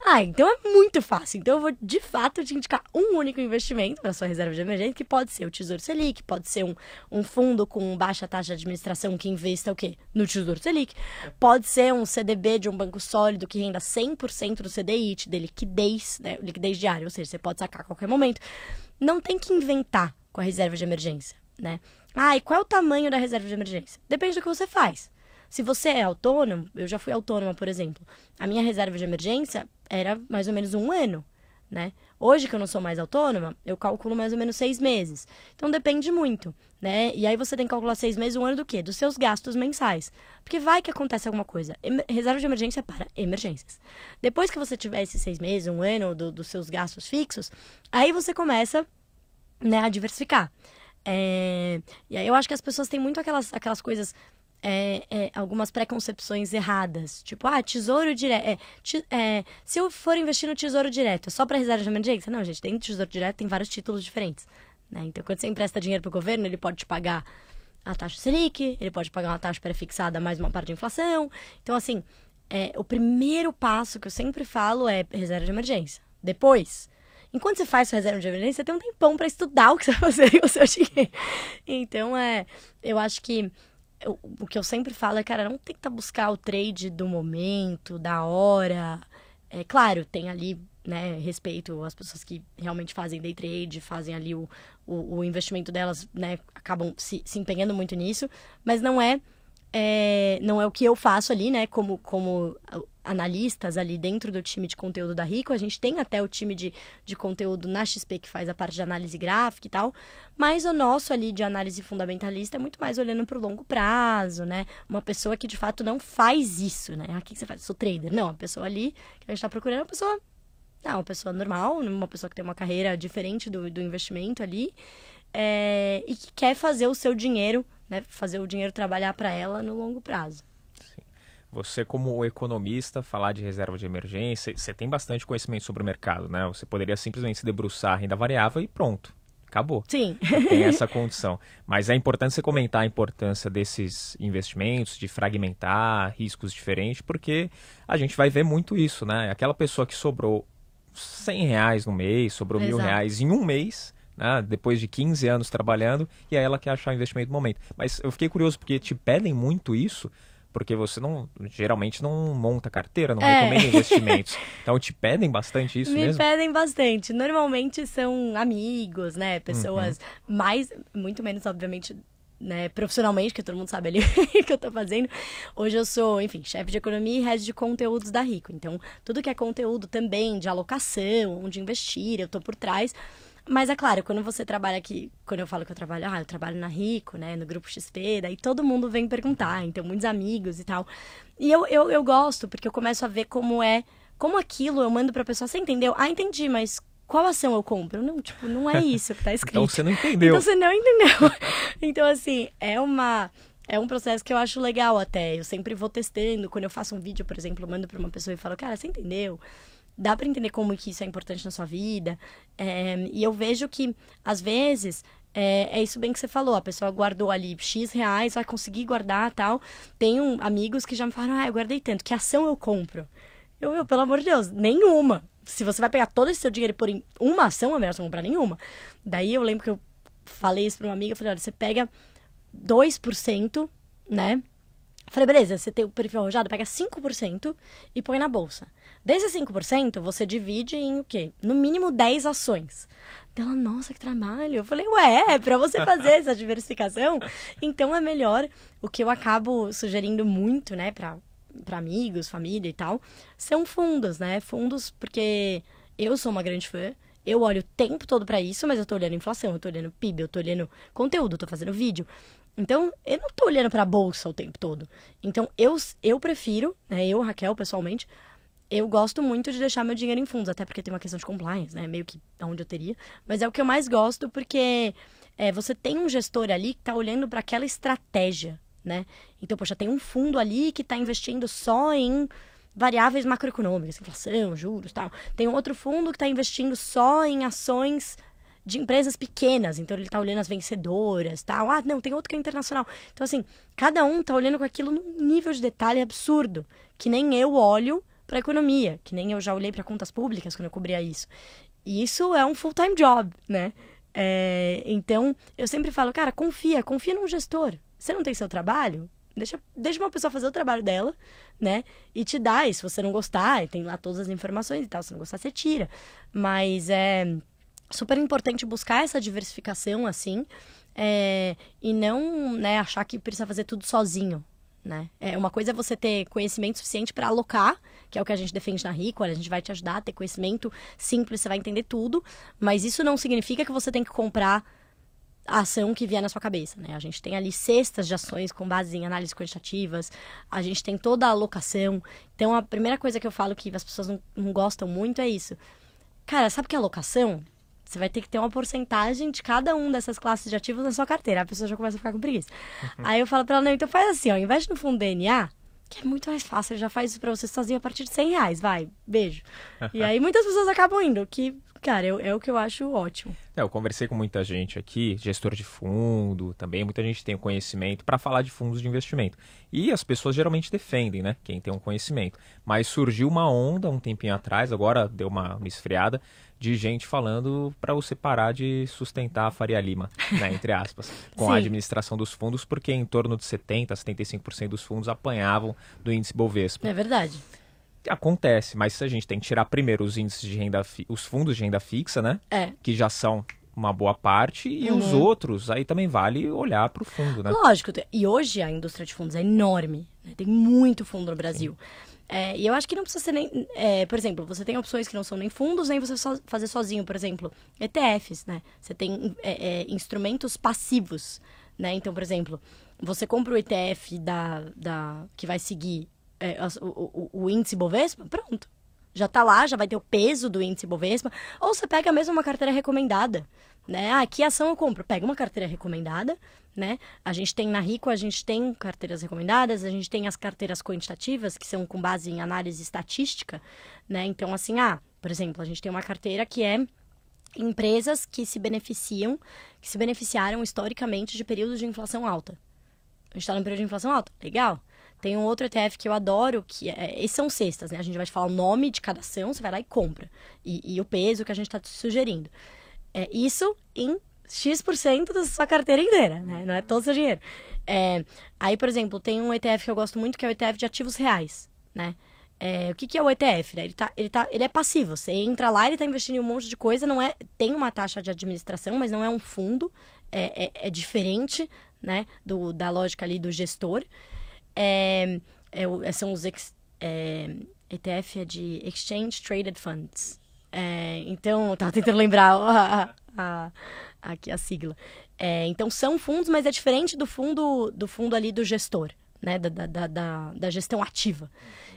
Ah, então é muito fácil. Então eu vou de fato te indicar um único investimento para sua reserva de emergência, que pode ser o Tesouro Selic, pode ser um, um fundo com baixa taxa de administração que investa o quê? No Tesouro Selic. Pode ser um CDB de um banco sólido que renda 100% do CDI, dê liquidez, né? liquidez diária, ou seja, você pode sacar a qualquer momento. Não tem que inventar com a reserva de emergência, né? Ah, e qual é o tamanho da reserva de emergência? Depende do que você faz. Se você é autônomo, eu já fui autônoma, por exemplo, a minha reserva de emergência era mais ou menos um ano, né? Hoje que eu não sou mais autônoma, eu calculo mais ou menos seis meses. Então depende muito, né? E aí você tem que calcular seis meses, um ano do quê? Dos seus gastos mensais. Porque vai que acontece alguma coisa. Reserva de emergência para emergências. Depois que você tiver esses seis meses, um ano do, dos seus gastos fixos, aí você começa né, a diversificar. É... E aí eu acho que as pessoas têm muito aquelas, aquelas coisas é, é, algumas preconcepções erradas. Tipo, ah, tesouro direto. É, é, se eu for investir no tesouro direto, é só para reserva de emergência? Não, gente, dentro tesouro direto tem vários títulos diferentes. Né? Então, quando você empresta dinheiro para o governo, ele pode te pagar a taxa Selic, ele pode pagar uma taxa pré-fixada mais uma parte de inflação. Então, assim, é, o primeiro passo que eu sempre falo é reserva de emergência. Depois, enquanto você faz sua reserva de emergência, você tem um tempão para estudar o que você vai fazer com o seu dinheiro. Então, é, eu acho que eu, o que eu sempre falo é, cara, não tenta buscar o trade do momento, da hora. É claro, tem ali, né, respeito às pessoas que realmente fazem day trade, fazem ali o, o, o investimento delas, né, acabam se, se empenhando muito nisso, mas não é é, não é o que eu faço ali, né? Como, como analistas ali dentro do time de conteúdo da Rico. A gente tem até o time de, de conteúdo na XP que faz a parte de análise gráfica e tal. Mas o nosso ali de análise fundamentalista é muito mais olhando para o longo prazo, né? Uma pessoa que de fato não faz isso, né? Ah, o que você faz? Eu sou trader. Não, a pessoa ali que a gente está procurando é uma pessoa. Não, uma pessoa normal, uma pessoa que tem uma carreira diferente do, do investimento ali. É, e que quer fazer o seu dinheiro né, fazer o dinheiro trabalhar para ela no longo prazo. Sim. Você, como economista, falar de reserva de emergência, você tem bastante conhecimento sobre o mercado, né? Você poderia simplesmente se debruçar a renda variável e pronto. Acabou. Sim. Tem essa condição. Mas é importante você comentar a importância desses investimentos, de fragmentar riscos diferentes, porque a gente vai ver muito isso, né? Aquela pessoa que sobrou 100 reais no mês, sobrou Exato. mil reais em um mês, né, depois de 15 anos trabalhando, e aí ela quer achar o investimento no momento. Mas eu fiquei curioso porque te pedem muito isso, porque você não geralmente não monta carteira, não é. recomenda investimentos. Então te pedem bastante isso Me mesmo? Me pedem bastante. Normalmente são amigos, né? Pessoas uhum. mais, muito menos, obviamente, né, profissionalmente, que todo mundo sabe ali que eu tô fazendo. Hoje eu sou, enfim, chefe de economia e head de conteúdos da Rico. Então, tudo que é conteúdo também de alocação, onde investir, eu tô por trás. Mas é claro, quando você trabalha aqui, quando eu falo que eu trabalho, ah, eu trabalho na Rico, né, no grupo XP, daí todo mundo vem perguntar, então muitos amigos e tal. E eu, eu, eu gosto, porque eu começo a ver como é, como aquilo eu mando pra pessoa, você entendeu? Ah, entendi, mas qual ação eu compro? Não, tipo, não é isso que tá escrito. então você não entendeu. Então você não entendeu. então, assim, é uma. É um processo que eu acho legal até. Eu sempre vou testando. Quando eu faço um vídeo, por exemplo, eu mando pra uma pessoa e falo, cara, você entendeu? Dá para entender como que isso é importante na sua vida. É, e eu vejo que, às vezes, é, é, isso bem que você falou, a pessoa guardou ali X reais, vai conseguir guardar tal. Tenho amigos que já me falaram, ah, eu guardei tanto, que ação eu compro? Eu, eu pelo amor de Deus, nenhuma. Se você vai pegar todo esse seu dinheiro e pôr em uma ação, é melhor você não comprar nenhuma. Daí eu lembro que eu falei isso pra uma amiga, eu falei, olha, você pega 2%, né? Falei, beleza, você tem o perfil arrojado, pega 5% e põe na bolsa. Desses 5%, você divide em o quê? No mínimo 10 ações. Ela, nossa, que trabalho. Eu falei, ué, é pra você fazer essa diversificação, então é melhor. O que eu acabo sugerindo muito, né, pra, amigos, família e tal, são fundos, né? Fundos, porque eu sou uma grande fã. Eu olho o tempo todo para isso, mas eu tô olhando inflação, eu tô olhando PIB, eu tô olhando conteúdo, tô fazendo vídeo. Então, eu não tô olhando para a bolsa o tempo todo. Então, eu, eu prefiro, né, eu, Raquel, pessoalmente, eu gosto muito de deixar meu dinheiro em fundos, até porque tem uma questão de compliance, né? Meio que onde eu teria. Mas é o que eu mais gosto, porque é, você tem um gestor ali que está olhando para aquela estratégia, né? Então, poxa, tem um fundo ali que está investindo só em variáveis macroeconômicas, inflação, juros tal. Tem outro fundo que está investindo só em ações de empresas pequenas, então ele está olhando as vencedoras, tal. Ah, não, tem outro que é internacional. Então, assim, cada um está olhando com aquilo num nível de detalhe absurdo, que nem eu olho para economia, que nem eu já olhei para contas públicas quando eu cobria isso. E isso é um full-time job, né? É, então, eu sempre falo, cara, confia, confia num gestor. Você não tem seu trabalho? Deixa, deixa uma pessoa fazer o trabalho dela, né? E te dá, e se você não gostar, tem lá todas as informações e tal, se não gostar, você tira. Mas é super importante buscar essa diversificação, assim, é, e não né, achar que precisa fazer tudo sozinho, né? É, uma coisa é você ter conhecimento suficiente para alocar, que é o que a gente defende na Rico, a gente vai te ajudar a ter conhecimento simples, você vai entender tudo, mas isso não significa que você tem que comprar a ação que vier na sua cabeça, né? A gente tem ali cestas de ações com base em análises quantitativas, a gente tem toda a alocação. Então, a primeira coisa que eu falo que as pessoas não, não gostam muito é isso. Cara, sabe o que é alocação? Você vai ter que ter uma porcentagem de cada um dessas classes de ativos na sua carteira. A pessoa já começa a ficar com preguiça. Uhum. Aí eu falo pra ela, não, então faz assim, ó, investe no fundo DNA, que é muito mais fácil, ele já faz isso pra você sozinho a partir de 100 reais, vai, beijo. e aí muitas pessoas acabam indo, que, cara, é, é o que eu acho ótimo. É, eu conversei com muita gente aqui, gestor de fundo, também muita gente tem o conhecimento para falar de fundos de investimento. E as pessoas geralmente defendem, né, quem tem um conhecimento. Mas surgiu uma onda um tempinho atrás, agora deu uma, uma esfriada, de gente falando para você parar de sustentar a Faria Lima, né, entre aspas, com Sim. a administração dos fundos, porque em torno de 70, 75% dos fundos apanhavam do índice Bovespa. É verdade. Acontece, mas a gente tem que tirar primeiro os índices de renda, os fundos de renda fixa, né? É. Que já são uma boa parte e uhum. os outros aí também vale olhar para o fundo, né? Lógico. E hoje a indústria de fundos é enorme. Né? Tem muito fundo no Brasil. É, e eu acho que não precisa ser nem. É, por exemplo, você tem opções que não são nem fundos, nem você só fazer sozinho, por exemplo, ETFs, né? Você tem é, é, instrumentos passivos, né? Então, por exemplo, você compra o ETF da, da, que vai seguir é, o, o, o índice Bovespa, pronto já tá lá, já vai ter o peso do índice Bovespa, ou você pega mesmo uma carteira recomendada, né? Ah, que ação eu compro? Pega uma carteira recomendada, né? A gente tem na Rico, a gente tem carteiras recomendadas, a gente tem as carteiras quantitativas, que são com base em análise estatística, né? Então, assim, ah, por exemplo, a gente tem uma carteira que é empresas que se beneficiam, que se beneficiaram historicamente de períodos de inflação alta. A gente está num período de inflação alta, legal. Tem um outro ETF que eu adoro, que é. Esses são cestas, né? A gente vai te falar o nome de cada ação, você vai lá e compra. E, e o peso que a gente está te sugerindo. É isso em X% da sua carteira inteira, né? Não é todo o seu dinheiro. É, aí, por exemplo, tem um ETF que eu gosto muito, que é o ETF de ativos reais, né? É, o que, que, é o ETF? Né? Ele, tá, ele, tá, ele é passivo. Você entra lá, ele está investindo em um monte de coisa, não é. Tem uma taxa de administração, mas não é um fundo. É, é, é diferente, né? Do, da lógica ali do gestor. É, é, são os ex, ETF é de Exchange Traded Funds. então, eu tava tentando lembrar a, a, aqui a sigla. É, então são fundos, mas é diferente do fundo do fundo ali do gestor, né? Da, da, da, da gestão ativa.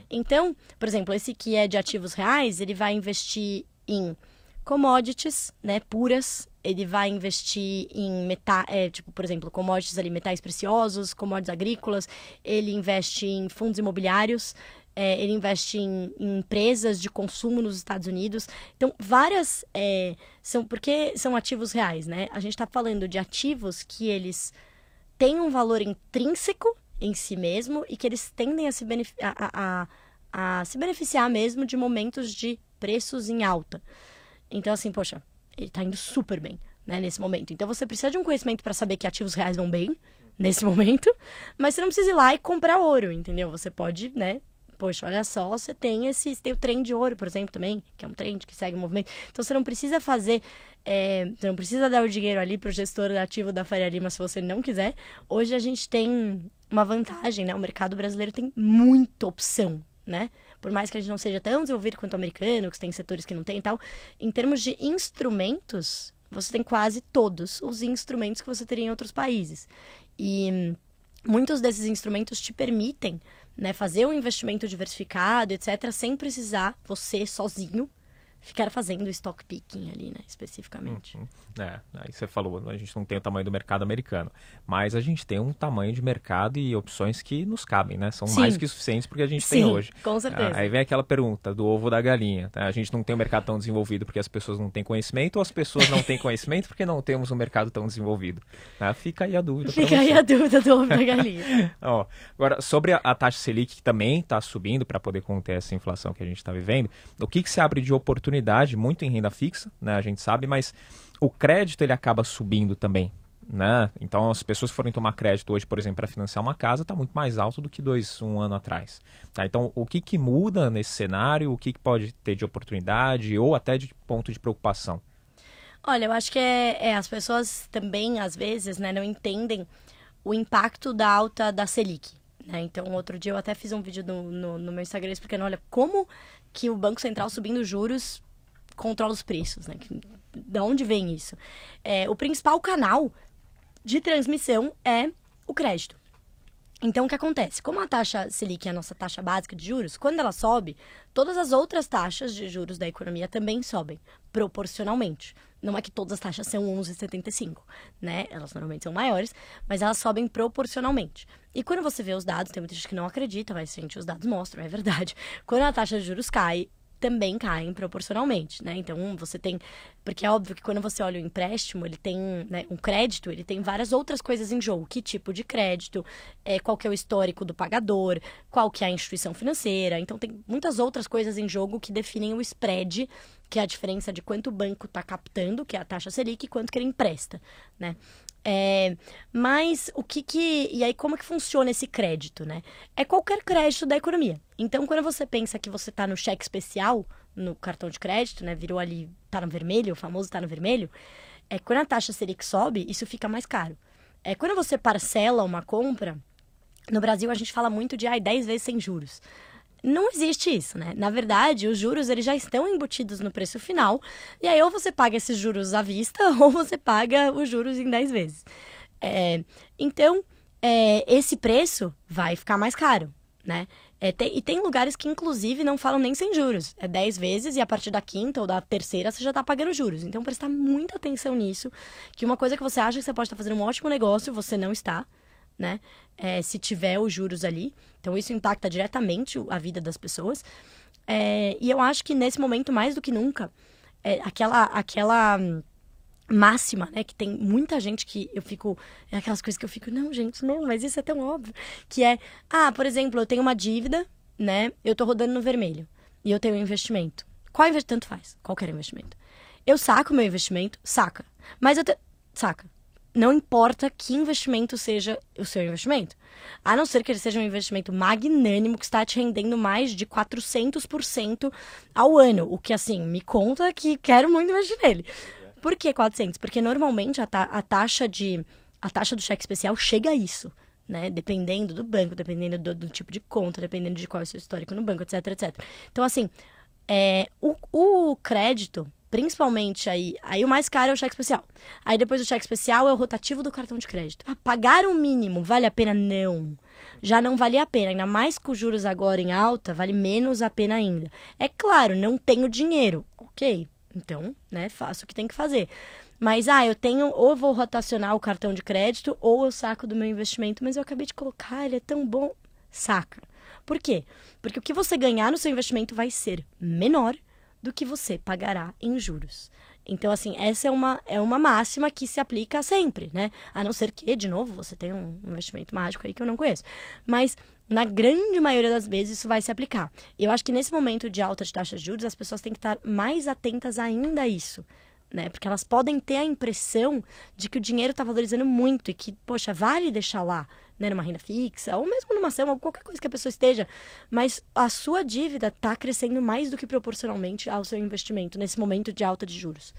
Então, por exemplo, esse que é de ativos reais, ele vai investir em commodities, né, puras. Ele vai investir em metais, é, tipo, por exemplo, commodities ali, metais preciosos, commodities agrícolas. Ele investe em fundos imobiliários. É, ele investe em, em, empresas de consumo nos Estados Unidos. Então, várias. É, são Porque são ativos reais, né? A gente está falando de ativos que eles têm um valor intrínseco em si mesmo e que eles tendem a se, a, a, a se beneficiar mesmo de momentos de preços em alta. Então, assim, poxa, ele está indo super bem né, nesse momento. Então, você precisa de um conhecimento para saber que ativos reais vão bem nesse momento, mas você não precisa ir lá e comprar ouro, entendeu? Você pode, né, poxa, olha só, você tem esse, tem o trem de ouro, por exemplo, também, que é um trem que segue o movimento. Então você não precisa fazer, é, você não precisa dar o dinheiro ali para o gestor ativo da Faria Lima se você não quiser. Hoje a gente tem uma vantagem, né? O mercado brasileiro tem muita opção, né? Por mais que a gente não seja tão desenvolvido quanto o americano, que tem setores que não tem e tal, em termos de instrumentos, você tem quase todos os instrumentos que você teria em outros países. E muitos desses instrumentos te permitem né, fazer um investimento diversificado, etc., sem precisar você sozinho ficar fazendo stock picking ali, né, especificamente. Uhum. É, aí você falou, a gente não tem o tamanho do mercado americano, mas a gente tem um tamanho de mercado e opções que nos cabem, né? São Sim. mais que suficientes porque a gente Sim, tem hoje. com certeza. Aí vem aquela pergunta do ovo da galinha. Tá? A gente não tem um mercado tão desenvolvido porque as pessoas não têm conhecimento ou as pessoas não têm conhecimento porque não temos um mercado tão desenvolvido? Tá? Fica aí a dúvida. Fica aí a dúvida do ovo da galinha. Ó, agora, sobre a, a taxa Selic, que também está subindo para poder conter essa inflação que a gente está vivendo, o que, que se abre de oportunidade, muito em renda fixa, né? A gente sabe, mas o crédito ele acaba subindo também. Né? Então, as pessoas que forem tomar crédito hoje, por exemplo, para financiar uma casa, está muito mais alto do que dois, um ano atrás. Tá? Então, o que, que muda nesse cenário? O que, que pode ter de oportunidade ou até de ponto de preocupação? Olha, eu acho que é, é, as pessoas também, às vezes, né, não entendem o impacto da alta da Selic. Né? Então, outro dia eu até fiz um vídeo no, no, no meu Instagram explicando, olha, como que o Banco Central subindo juros controla os preços, né? De onde vem isso? É, o principal canal de transmissão é o crédito. Então, o que acontece? Como a taxa Selic é a nossa taxa básica de juros, quando ela sobe, todas as outras taxas de juros da economia também sobem, proporcionalmente. Não é que todas as taxas são 11,75, né? Elas normalmente são maiores, mas elas sobem proporcionalmente. E quando você vê os dados, tem muita gente que não acredita, mas, gente, os dados mostram, é verdade. Quando a taxa de juros cai, também caem proporcionalmente, né? Então, você tem... Porque é óbvio que quando você olha o empréstimo, ele tem né, um crédito, ele tem várias outras coisas em jogo. Que tipo de crédito, é, qual que é o histórico do pagador, qual que é a instituição financeira. Então, tem muitas outras coisas em jogo que definem o spread, que é a diferença de quanto o banco está captando, que é a taxa Selic, e quanto que ele empresta, né? É, mas o que que. E aí, como que funciona esse crédito, né? É qualquer crédito da economia. Então, quando você pensa que você está no cheque especial, no cartão de crédito, né? Virou ali, tá no vermelho, o famoso tá no vermelho. É, quando a taxa Selic sobe, isso fica mais caro. É, quando você parcela uma compra, no Brasil a gente fala muito de ai, 10 vezes sem juros não existe isso, né? Na verdade, os juros eles já estão embutidos no preço final, e aí ou você paga esses juros à vista ou você paga os juros em 10 vezes. É, então, é, esse preço vai ficar mais caro, né? É, tem, e tem lugares que, inclusive, não falam nem sem juros. É 10 vezes e a partir da quinta ou da terceira você já está pagando juros. Então, prestar muita atenção nisso, que uma coisa que você acha que você pode estar fazendo um ótimo negócio, você não está né? É, se tiver os juros ali. Então, isso impacta diretamente a vida das pessoas. É, e eu acho que nesse momento, mais do que nunca, é, aquela, aquela máxima, né? Que tem muita gente que eu fico. É aquelas coisas que eu fico, não, gente, não, mas isso é tão óbvio. Que é, ah, por exemplo, eu tenho uma dívida, né? Eu tô rodando no vermelho. E eu tenho um investimento. Qual investimento? Tanto faz, qualquer investimento. Eu saco meu investimento, saca. Mas eu. Te... Saca não importa que investimento seja o seu investimento. A não ser que ele seja um investimento magnânimo que está te rendendo mais de 400% ao ano. O que, assim, me conta que quero muito investir nele. Por que 400? Porque normalmente a, ta a taxa de a taxa do cheque especial chega a isso. Né? Dependendo do banco, dependendo do, do tipo de conta, dependendo de qual é o seu histórico no banco, etc, etc. Então, assim, é, o, o crédito Principalmente aí. Aí o mais caro é o cheque especial. Aí depois do cheque especial é o rotativo do cartão de crédito. Ah, pagar o mínimo vale a pena? Não. Já não vale a pena. Ainda mais com os juros agora em alta, vale menos a pena ainda. É claro, não tenho dinheiro. Ok. Então, né, faço o que tem que fazer. Mas, ah, eu tenho, ou vou rotacionar o cartão de crédito, ou eu saco do meu investimento, mas eu acabei de colocar, ele é tão bom. Saca. Por quê? Porque o que você ganhar no seu investimento vai ser menor do que você pagará em juros. Então, assim, essa é uma, é uma máxima que se aplica sempre, né? A não ser que, de novo, você tenha um investimento mágico aí que eu não conheço. Mas, na grande maioria das vezes, isso vai se aplicar. Eu acho que nesse momento de alta de taxas de juros, as pessoas têm que estar mais atentas ainda a isso. Né? Porque elas podem ter a impressão de que o dinheiro está valorizando muito e que, poxa, vale deixar lá né, numa renda fixa, ou mesmo numa ação, ou qualquer coisa que a pessoa esteja, mas a sua dívida está crescendo mais do que proporcionalmente ao seu investimento nesse momento de alta de juros.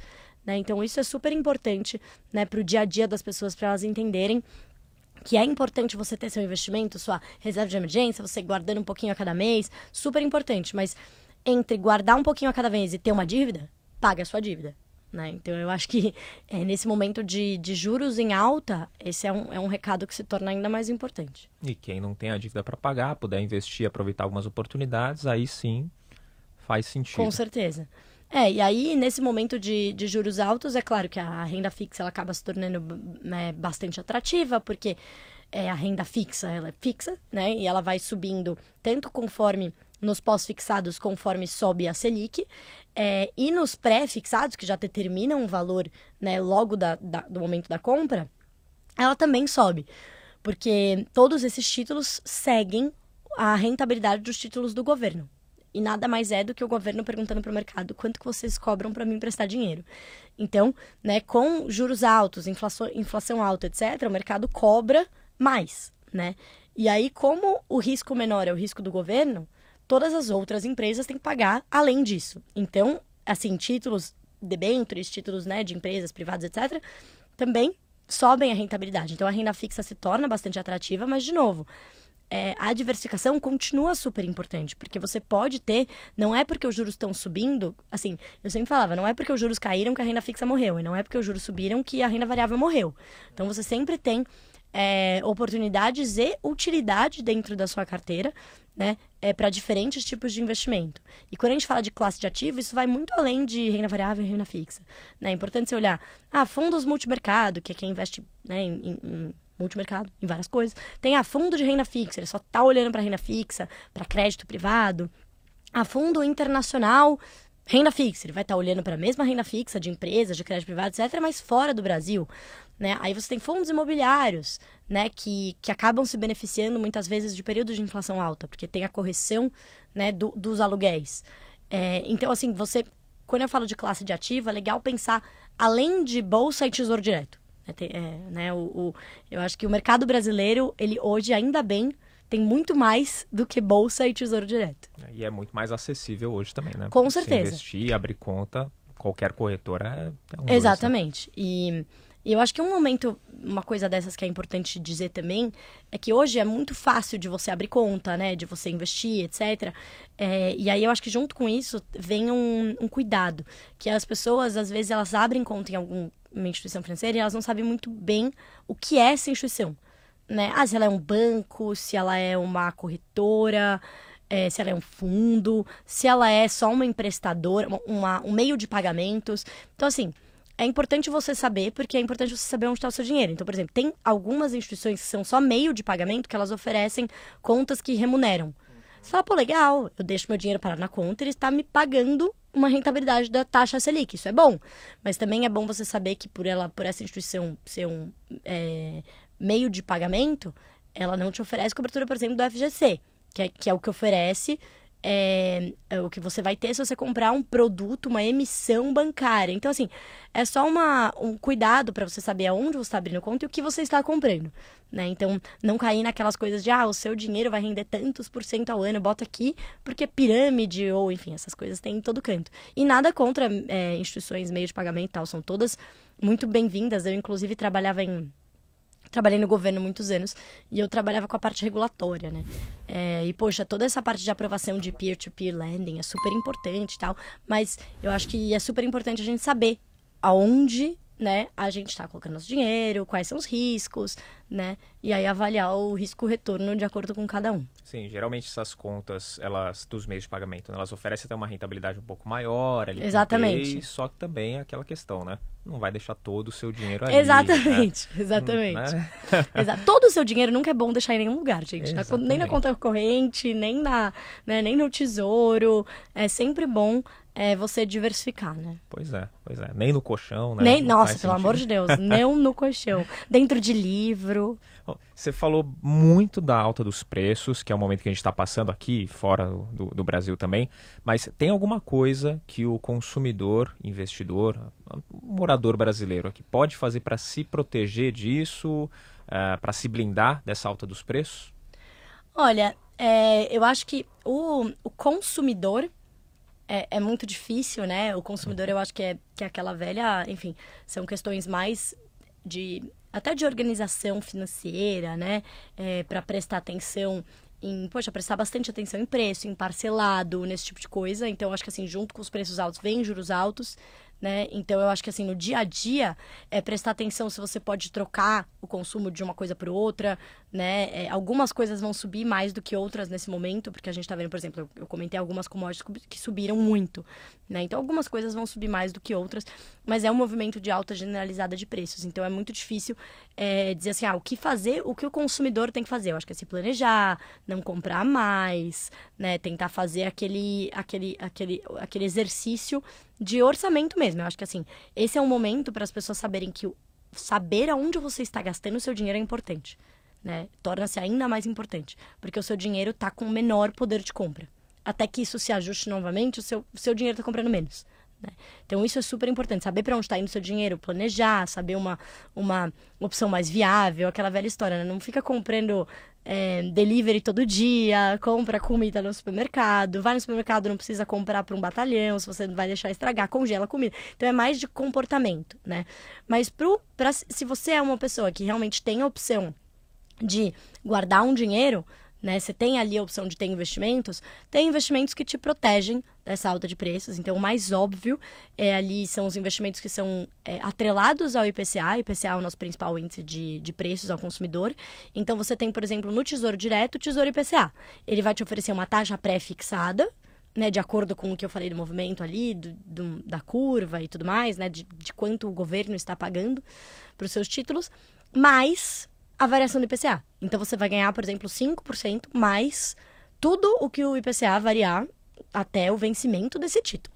Né? Então, isso é super importante né, para o dia a dia das pessoas, para elas entenderem que é importante você ter seu investimento, sua reserva de emergência, você guardando um pouquinho a cada mês, super importante, mas entre guardar um pouquinho a cada mês e ter uma dívida, paga a sua dívida. Né? Então, eu acho que é, nesse momento de, de juros em alta, esse é um, é um recado que se torna ainda mais importante. E quem não tem a dívida para pagar, puder investir, aproveitar algumas oportunidades, aí sim faz sentido. Com certeza. É, e aí, nesse momento de, de juros altos, é claro que a renda fixa ela acaba se tornando né, bastante atrativa, porque é, a renda fixa ela é fixa, né? E ela vai subindo tanto conforme nos pós-fixados, conforme sobe a Selic, é, e nos pré-fixados, que já determinam um valor né, logo da, da, do momento da compra, ela também sobe. Porque todos esses títulos seguem a rentabilidade dos títulos do governo. E nada mais é do que o governo perguntando para o mercado quanto que vocês cobram para me emprestar dinheiro. Então, né, com juros altos, inflação, inflação alta, etc., o mercado cobra mais, né? E aí, como o risco menor é o risco do governo, todas as outras empresas têm que pagar além disso. Então, assim, títulos debêntures, títulos né, de empresas privadas, etc., também sobem a rentabilidade. Então, a renda fixa se torna bastante atrativa, mas, de novo, é, a diversificação continua super importante, porque você pode ter, não é porque os juros estão subindo, assim, eu sempre falava, não é porque os juros caíram que a renda fixa morreu, e não é porque os juros subiram que a renda variável morreu. Então você sempre tem é, oportunidades e utilidade dentro da sua carteira, né, é, para diferentes tipos de investimento. E quando a gente fala de classe de ativo, isso vai muito além de renda variável e renda fixa. Né? É importante você olhar, ah, fundos multimercado, que é quem investe né, em, em multimercado, em várias coisas. Tem a ah, fundo de renda fixa, ele só está olhando para renda fixa, para crédito privado. A ah, fundo internacional, renda fixa, ele vai estar tá olhando para a mesma renda fixa de empresas, de crédito privado, etc., mas fora do Brasil. Né? Aí você tem fundos imobiliários, né, que, que acabam se beneficiando muitas vezes de períodos de inflação alta, porque tem a correção né, do, dos aluguéis. É, então, assim, você, quando eu falo de classe de ativo, é legal pensar além de bolsa e tesouro direto. É, é, né, o, o, eu acho que o mercado brasileiro, ele hoje, ainda bem, tem muito mais do que bolsa e tesouro direto. E é muito mais acessível hoje também, né? Com certeza. Se investir, abrir conta, qualquer corretora é, um Exatamente. Dois, né? E e eu acho que um momento, uma coisa dessas que é importante dizer também, é que hoje é muito fácil de você abrir conta, né? De você investir, etc. É, e aí eu acho que junto com isso vem um, um, cuidado. Que as pessoas, às vezes, elas abrem conta em alguma instituição financeira e elas não sabem muito bem o que é essa instituição. Né? Ah, se ela é um banco, se ela é uma corretora, é, se ela é um fundo, se ela é só uma emprestadora, uma, um meio de pagamentos. Então, assim, é importante você saber, porque é importante você saber onde está o seu dinheiro. Então, por exemplo, tem algumas instituições que são só meio de pagamento que elas oferecem contas que remuneram. Você fala, pô, legal, eu deixo meu dinheiro parar na conta e ele está me pagando uma rentabilidade da taxa Selic. Isso é bom. Mas também é bom você saber que por ela, por essa instituição ser um é, meio de pagamento, ela não te oferece cobertura, por exemplo, do FGC, que é, que é o que oferece é, é, o que você vai ter se você comprar um produto, uma emissão bancária. Então, assim, é só uma, um cuidado para você saber aonde você está abrindo conta e o que você está comprando. Né? Então, não cair naquelas coisas de, ah, o seu dinheiro vai render tantos por cento ao ano, bota aqui, porque pirâmide, ou enfim, essas coisas tem em todo canto. E nada contra é, instituições, meio de pagamento e tal, são todas muito bem-vindas. Eu, inclusive, trabalhava em trabalhei no governo muitos anos e eu trabalhava com a parte regulatória, né? É, e, poxa, toda essa parte de aprovação de peer-to-peer -peer lending é super importante e tal, mas eu acho que é super importante a gente saber aonde né, a gente está colocando nosso dinheiro, quais são os riscos, né? E aí avaliar o risco-retorno de acordo com cada um. Sim, geralmente essas contas, elas dos meios de pagamento, né, elas oferecem até uma rentabilidade um pouco maior. Ali, Exatamente. só que também é aquela questão, né? Não vai deixar todo o seu dinheiro ali. Exatamente, né? exatamente. Né? Exato. Todo o seu dinheiro nunca é bom deixar em nenhum lugar, gente. nem na conta corrente, nem, na, né, nem no tesouro. É sempre bom é você diversificar, né? Pois é, pois é. Nem no colchão, né? Nem, nossa, pelo amor de Deus, nem no colchão. Dentro de livro. Você falou muito da alta dos preços, que é o momento que a gente está passando aqui, fora do, do, Brasil também. Mas tem alguma coisa que o consumidor, investidor, morador brasileiro aqui pode fazer para se proteger disso, uh, eh, para se blindar dessa alta dos preços? Olha, é, eu acho que o, o consumidor é, é, muito difícil, né? O consumidor, eu acho que é, que é aquela velha, enfim, são questões mais de até de organização financeira, né? É, para prestar atenção em, poxa, prestar bastante atenção em preço, em parcelado, nesse tipo de coisa. Então, acho que assim, junto com os preços altos, vem juros altos, né? Então eu acho que assim, no dia a dia, é prestar atenção se você pode trocar o consumo de uma coisa por outra, né? É, algumas coisas vão subir mais do que outras nesse momento, porque a gente tá vendo, por exemplo, eu, eu comentei algumas commodities que subiram muito, né? Então algumas coisas vão subir mais do que outras, mas é um movimento de alta generalizada de preços. Então é muito difícil é, dizer assim, ah, o que fazer, o que o consumidor tem que fazer. Eu acho que é se planejar, não comprar mais, né? Tentar fazer aquele, aquele, aquele, aquele exercício de orçamento mesmo. Eu acho que assim, esse é um momento para as pessoas saberem que saber aonde você está gastando o seu dinheiro é importante. Né? Torna-se ainda mais importante, porque o seu dinheiro está com menor poder de compra. Até que isso se ajuste novamente, o seu, o seu dinheiro está comprando menos. Né? Então, isso é super importante. Saber para onde está indo o seu dinheiro, planejar, saber uma, uma opção mais viável, aquela velha história. Né? Não fica comprando é, delivery todo dia, compra comida no supermercado, vai no supermercado, não precisa comprar para um batalhão, se você vai deixar estragar, congela a comida. Então é mais de comportamento, né? Mas pro, pra, se você é uma pessoa que realmente tem a opção de guardar um dinheiro, né? Você tem ali a opção de ter investimentos, tem investimentos que te protegem dessa alta de preços. Então, o mais óbvio é ali são os investimentos que são é, atrelados ao IPCA. IPCA é o nosso principal índice de, de preços ao consumidor. Então, você tem, por exemplo, no Tesouro Direto, o Tesouro IPCA. Ele vai te oferecer uma taxa pré-fixada, né, de acordo com o que eu falei do movimento ali, do, do, da curva e tudo mais, né, de, de quanto o governo está pagando para os seus títulos, mais a variação do IPCA. Então você vai ganhar, por exemplo, 5% mais tudo o que o IPCA variar até o vencimento desse título.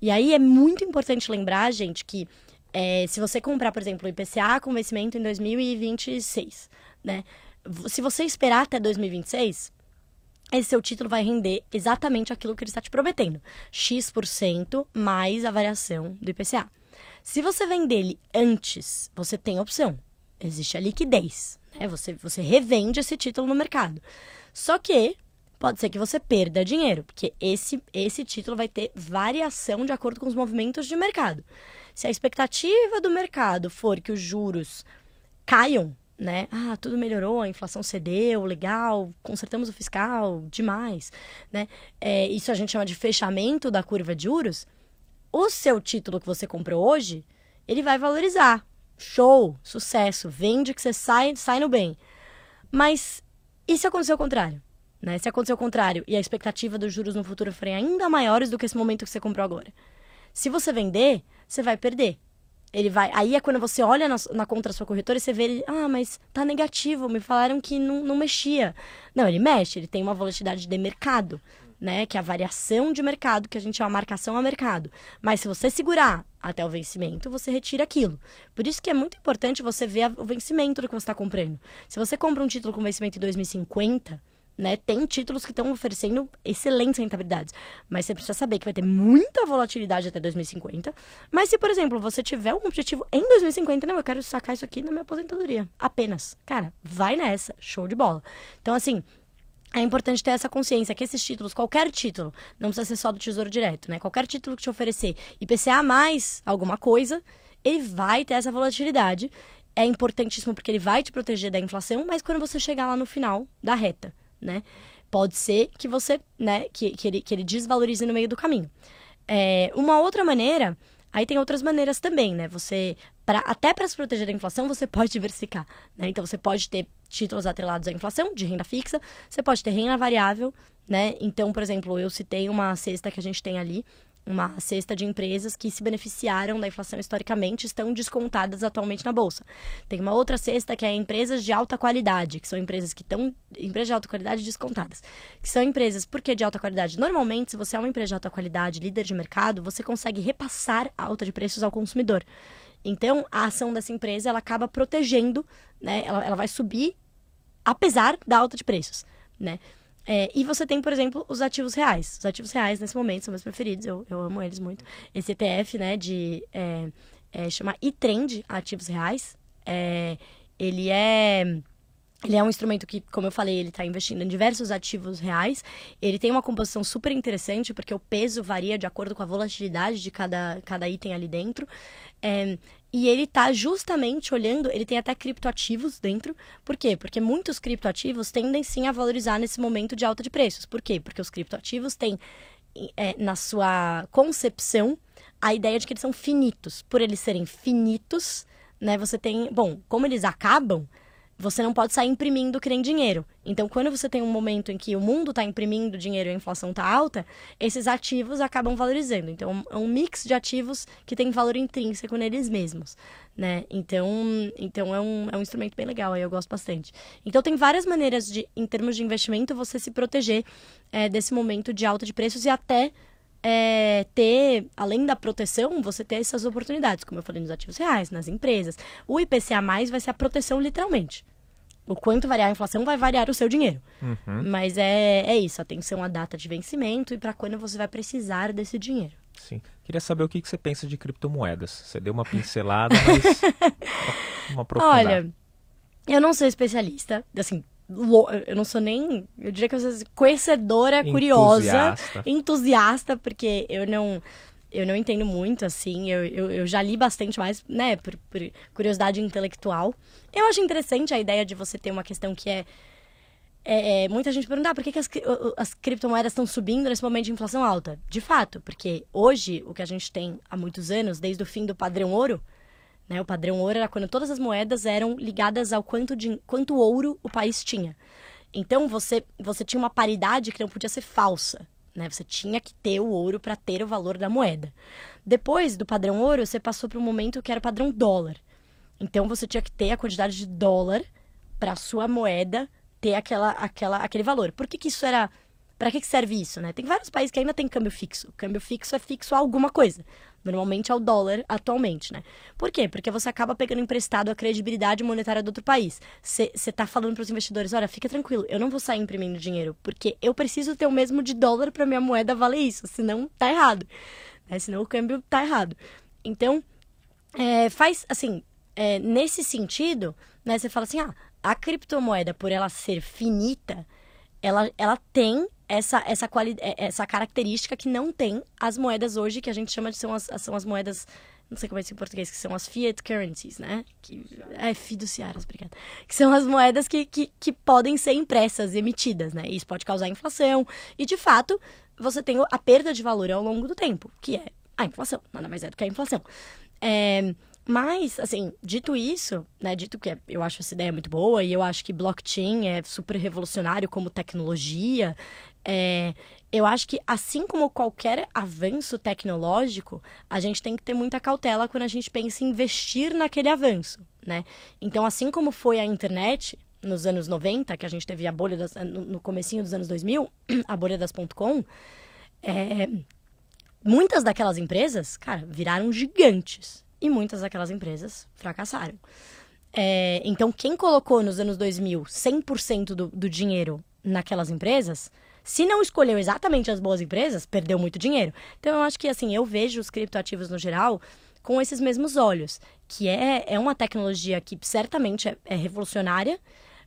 E aí é muito importante lembrar, gente, que é, se você comprar, por exemplo, o IPCA com vencimento em 2026, né? Se você esperar até 2026, esse seu título vai render exatamente aquilo que ele está te prometendo. X% mais a variação do IPCA. Se você vender ele antes, você tem opção. Existe a liquidez. Né? Você, você revende esse título no mercado. Só que pode ser que você perda dinheiro, porque esse, esse título vai ter variação de acordo com os movimentos de mercado. Se a expectativa do mercado for que os juros caiam, né? Ah, tudo melhorou, a inflação cedeu, legal, consertamos o fiscal, demais, né? É, isso a gente chama de fechamento da curva de juros. O seu título que você comprou hoje, ele vai valorizar. Show, sucesso, vende que você sai, sai no bem. Mas e se acontecer o contrário? Né? Se acontecer o contrário e a expectativa dos juros no futuro forem ainda maiores do que esse momento que você comprou agora. Se você vender, você vai perder. Ele vai. Aí é quando você olha na, na conta da sua corretora e você vê ele, ah, mas tá negativo, me falaram que não, não mexia. Não, ele mexe, ele tem uma volatilidade de mercado né? Que é a variação de mercado, que a gente chama marcação a mercado. Mas se você segurar até o vencimento, você retira aquilo. Por isso que é muito importante você ver o vencimento do que você está comprando. Se você compra um título com vencimento em 2050, né? Tem títulos que estão oferecendo excelentes rentabilidades. Mas você precisa saber que vai ter muita volatilidade até 2050. Mas se, por exemplo, você tiver um objetivo em 2050, não, eu quero sacar isso aqui na minha aposentadoria. Apenas. Cara, vai nessa. Show de bola. Então, assim, é importante ter essa consciência que esses títulos, qualquer título, não precisa ser só do Tesouro Direto, né? Qualquer título que te oferecer IPCA mais alguma coisa, ele vai ter essa volatilidade. É importantíssimo porque ele vai te proteger da inflação, mas quando você chegar lá no final da reta, né? Pode ser que você, né, que, que, ele, que ele desvalorize no meio do caminho. É, uma outra maneira Aí tem outras maneiras também, né? Você, pra, até para se proteger da inflação, você pode diversificar. Né? Então, você pode ter títulos atrelados à inflação, de renda fixa, você pode ter renda variável, né? Então, por exemplo, eu citei uma cesta que a gente tem ali, uma cesta de empresas que se beneficiaram da inflação historicamente estão descontadas atualmente na bolsa. Tem uma outra cesta que é empresas de alta qualidade, que são empresas que estão empresas de alta qualidade descontadas, que são empresas por que de alta qualidade? Normalmente, se você é uma empresa de alta qualidade, líder de mercado, você consegue repassar a alta de preços ao consumidor. Então, a ação dessa empresa ela acaba protegendo, né? Ela, ela vai subir apesar da alta de preços, né? É, e você tem, por exemplo, os ativos reais. Os ativos reais, nesse momento, são meus preferidos, eu, eu amo eles muito. Esse ETF, né, de... É, é, chama e-trend ativos reais. É, ele é... Ele é um instrumento que, como eu falei, ele está investindo em diversos ativos reais. Ele tem uma composição super interessante, porque o peso varia de acordo com a volatilidade de cada, cada item ali dentro. É, e ele está justamente olhando, ele tem até criptoativos dentro. Por quê? Porque muitos criptoativos tendem sim a valorizar nesse momento de alta de preços. Por quê? Porque os criptoativos têm é, na sua concepção a ideia de que eles são finitos. Por eles serem finitos, né, você tem. Bom, como eles acabam, você não pode sair imprimindo que nem dinheiro. Então, quando você tem um momento em que o mundo está imprimindo dinheiro e a inflação está alta, esses ativos acabam valorizando. Então, é um mix de ativos que tem valor intrínseco neles mesmos, né? Então, então é, um, é um instrumento bem legal, aí eu gosto bastante. Então, tem várias maneiras de, em termos de investimento, você se proteger é, desse momento de alta de preços e até é, ter, além da proteção, você ter essas oportunidades, como eu falei nos ativos reais, nas empresas. O IPCA vai ser a proteção literalmente. O quanto variar a inflação vai variar o seu dinheiro. Uhum. Mas é, é isso, atenção à data de vencimento e para quando você vai precisar desse dinheiro. Sim. Queria saber o que, que você pensa de criptomoedas. Você deu uma pincelada, mas uma aprofundada. Olha, eu não sou especialista, assim, eu não sou nem, eu diria que eu sou conhecedora, curiosa, entusiasta, porque eu não eu não entendo muito, assim, eu, eu, eu, já li bastante mais, né, por, por, curiosidade intelectual. Eu acho interessante a ideia de você ter uma questão que é. é, é muita gente pergunta, ah, por que, que as, as criptomoedas estão subindo nesse momento de inflação alta? De fato, porque hoje, o que a gente tem há muitos anos, desde o fim do padrão ouro, né, o padrão ouro era quando todas as moedas eram ligadas ao quanto, de, quanto ouro o país tinha. Então, você, você tinha uma paridade que não podia ser falsa. Né? Você tinha que ter o ouro para ter o valor da moeda. Depois do padrão ouro, você passou para um momento que era o padrão dólar. Então você tinha que ter a quantidade de dólar para sua moeda ter aquela, aquela, aquele valor. Por que, que isso era para que, que serve isso, né? Tem vários países que ainda tem câmbio fixo. Câmbio fixo é fixo a alguma coisa. Normalmente é o dólar atualmente, né? Por quê? Porque você acaba pegando emprestado a credibilidade monetária do outro país. Você está falando para os investidores, olha, fica tranquilo, eu não vou sair imprimindo dinheiro, porque eu preciso ter o mesmo de dólar para minha moeda valer isso, senão tá errado. Né? Senão o câmbio tá errado. Então, é, faz, assim, é, nesse sentido, né, você fala assim, ah, a criptomoeda, por ela ser finita, ela, ela tem essa, essa, quali é, essa característica que não tem as moedas hoje, que a gente chama de são as, são as moedas, não sei como é isso em português, que são as fiat currencies, né? Que, é, fiduciárias, obrigada. Que são as moedas que, que, que podem ser impressas, emitidas, né? Isso pode causar inflação. E, de fato, você tem a perda de valor ao longo do tempo, que é a inflação. Nada mais é do que a inflação. É, mas, assim, dito isso, né, dito que eu acho essa ideia muito boa e eu acho que blockchain é super revolucionário como tecnologia, é, eu acho que, assim como qualquer avanço tecnológico, a gente tem que ter muita cautela quando a gente pensa em investir naquele avanço, né? Então, assim como foi a internet nos anos 90, que a gente teve a bolha das, no, no comecinho dos anos 2000, a bolha das .com, é, muitas daquelas empresas, cara, viraram gigantes. E muitas daquelas empresas fracassaram. É, então, quem colocou nos anos 2000 100% do, do dinheiro naquelas empresas se não escolheu exatamente as boas empresas, perdeu muito dinheiro. Então eu acho que assim, eu vejo os criptoativos no geral com esses mesmos olhos, que é, é uma tecnologia que certamente é, é revolucionária,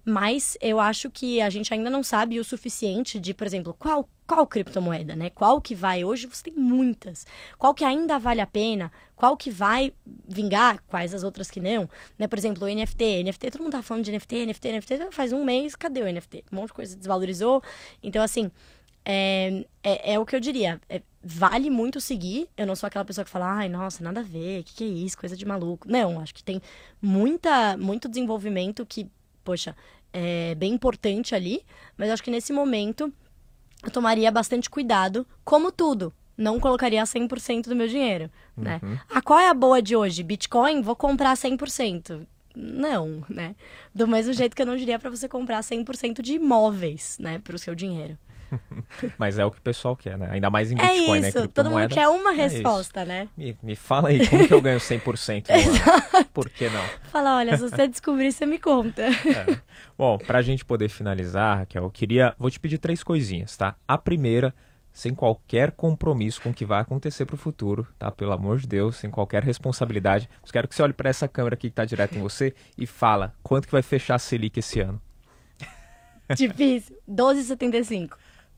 mas eu acho que a gente ainda não sabe o suficiente de, por exemplo, qual qual criptomoeda, né? Qual que vai? Hoje você tem muitas. Qual que ainda vale a pena? Qual que vai vingar? Quais as outras que não? Né? Por exemplo, o NFT. NFT, todo mundo tá falando de NFT, NFT, NFT. Faz um mês, cadê o NFT? Um monte de coisa desvalorizou. Então, assim, é, é, é o que eu diria. É, vale muito seguir. Eu não sou aquela pessoa que fala, ai, nossa, nada a ver, que, que é isso? Coisa de maluco. Não, acho que tem muita, muito desenvolvimento que, poxa, é bem importante ali. Mas acho que nesse momento eu tomaria bastante cuidado, como tudo. Não colocaria 100% do meu dinheiro, né? uhum. né? Ah, qual é a boa de hoje? Bitcoin? Vou comprar 100%. Não, né? Do mesmo jeito que eu não diria para você comprar 100% de imóveis, né, para o seu dinheiro. Mas é o que o pessoal quer, né? Ainda mais em é Bitcoin, é isso, né? todo mundo quer uma resposta, é né? Me, me fala aí, como que eu ganho 100% Por que não? Fala, olha, se você descobrir, você me conta. É. Bom, pra gente poder finalizar, Raquel, eu queria... Vou te pedir três coisinhas, tá? A primeira, sem qualquer compromisso com o que vai acontecer pro futuro, tá? Pelo amor de Deus, sem qualquer responsabilidade. Eu quero que você olhe para essa câmera aqui que tá direto em você e fala quanto que vai fechar a Selic esse ano. Difícil. 12,75.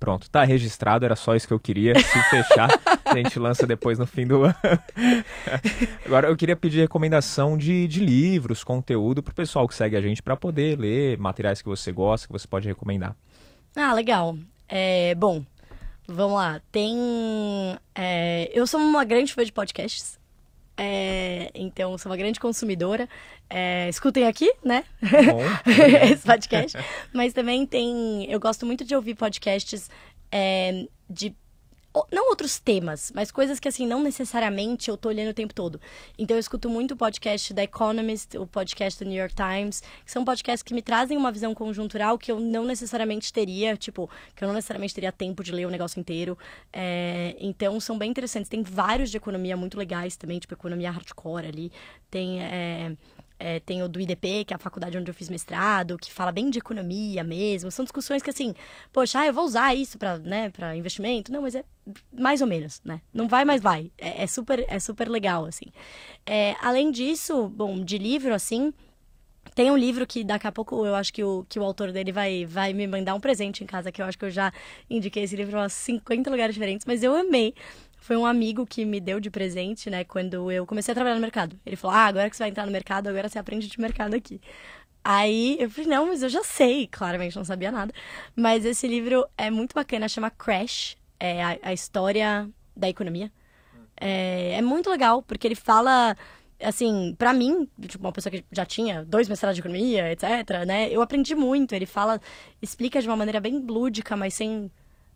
Pronto, tá registrado, era só isso que eu queria. Se fechar, a gente lança depois no fim do ano. Agora, eu queria pedir recomendação de, de livros, conteúdo pro pessoal que segue a gente para poder ler materiais que você gosta, que você pode recomendar. Ah, legal. É, bom, Vamos lá. Tem. É, eu sou uma grande fã de podcasts. É, então, sou uma grande consumidora. É, escutem aqui, né? Esse podcast. Mas também tem. Eu gosto muito de ouvir podcasts é, de não outros temas, mas coisas que, assim, não necessariamente eu tô olhando o tempo todo. Então, eu escuto muito o podcast da Economist, o podcast do New York Times, que são podcasts que me trazem uma visão conjuntural que eu não necessariamente teria, tipo, que eu não necessariamente teria tempo de ler o negócio inteiro. É, então, são bem interessantes. Tem vários de economia muito legais também, tipo, economia hardcore ali. Tem. É, é, tem o do IDP, que é a faculdade onde eu fiz mestrado, que fala bem de economia mesmo. São discussões que, assim, poxa, ah, eu vou usar isso para né, investimento. Não, mas é mais ou menos, né? Não vai, mas vai. É, é super, é super legal, assim. É, além disso, bom, de livro, assim, tem um livro que daqui a pouco eu acho que o, que o autor dele vai, vai me mandar um presente em casa, que eu acho que eu já indiquei esse livro em umas 50 lugares diferentes, mas eu amei foi um amigo que me deu de presente, né, quando eu comecei a trabalhar no mercado. Ele falou: Ah, agora que você vai entrar no mercado, agora você aprende de mercado aqui. Aí eu falei: Não, mas eu já sei. Claramente não sabia nada. Mas esse livro é muito bacana, chama Crash é a, a história da economia. É, é muito legal, porque ele fala assim, para mim, tipo, uma pessoa que já tinha dois mestrados de economia, etc, né? Eu aprendi muito. Ele fala, explica de uma maneira bem lúdica, mas sem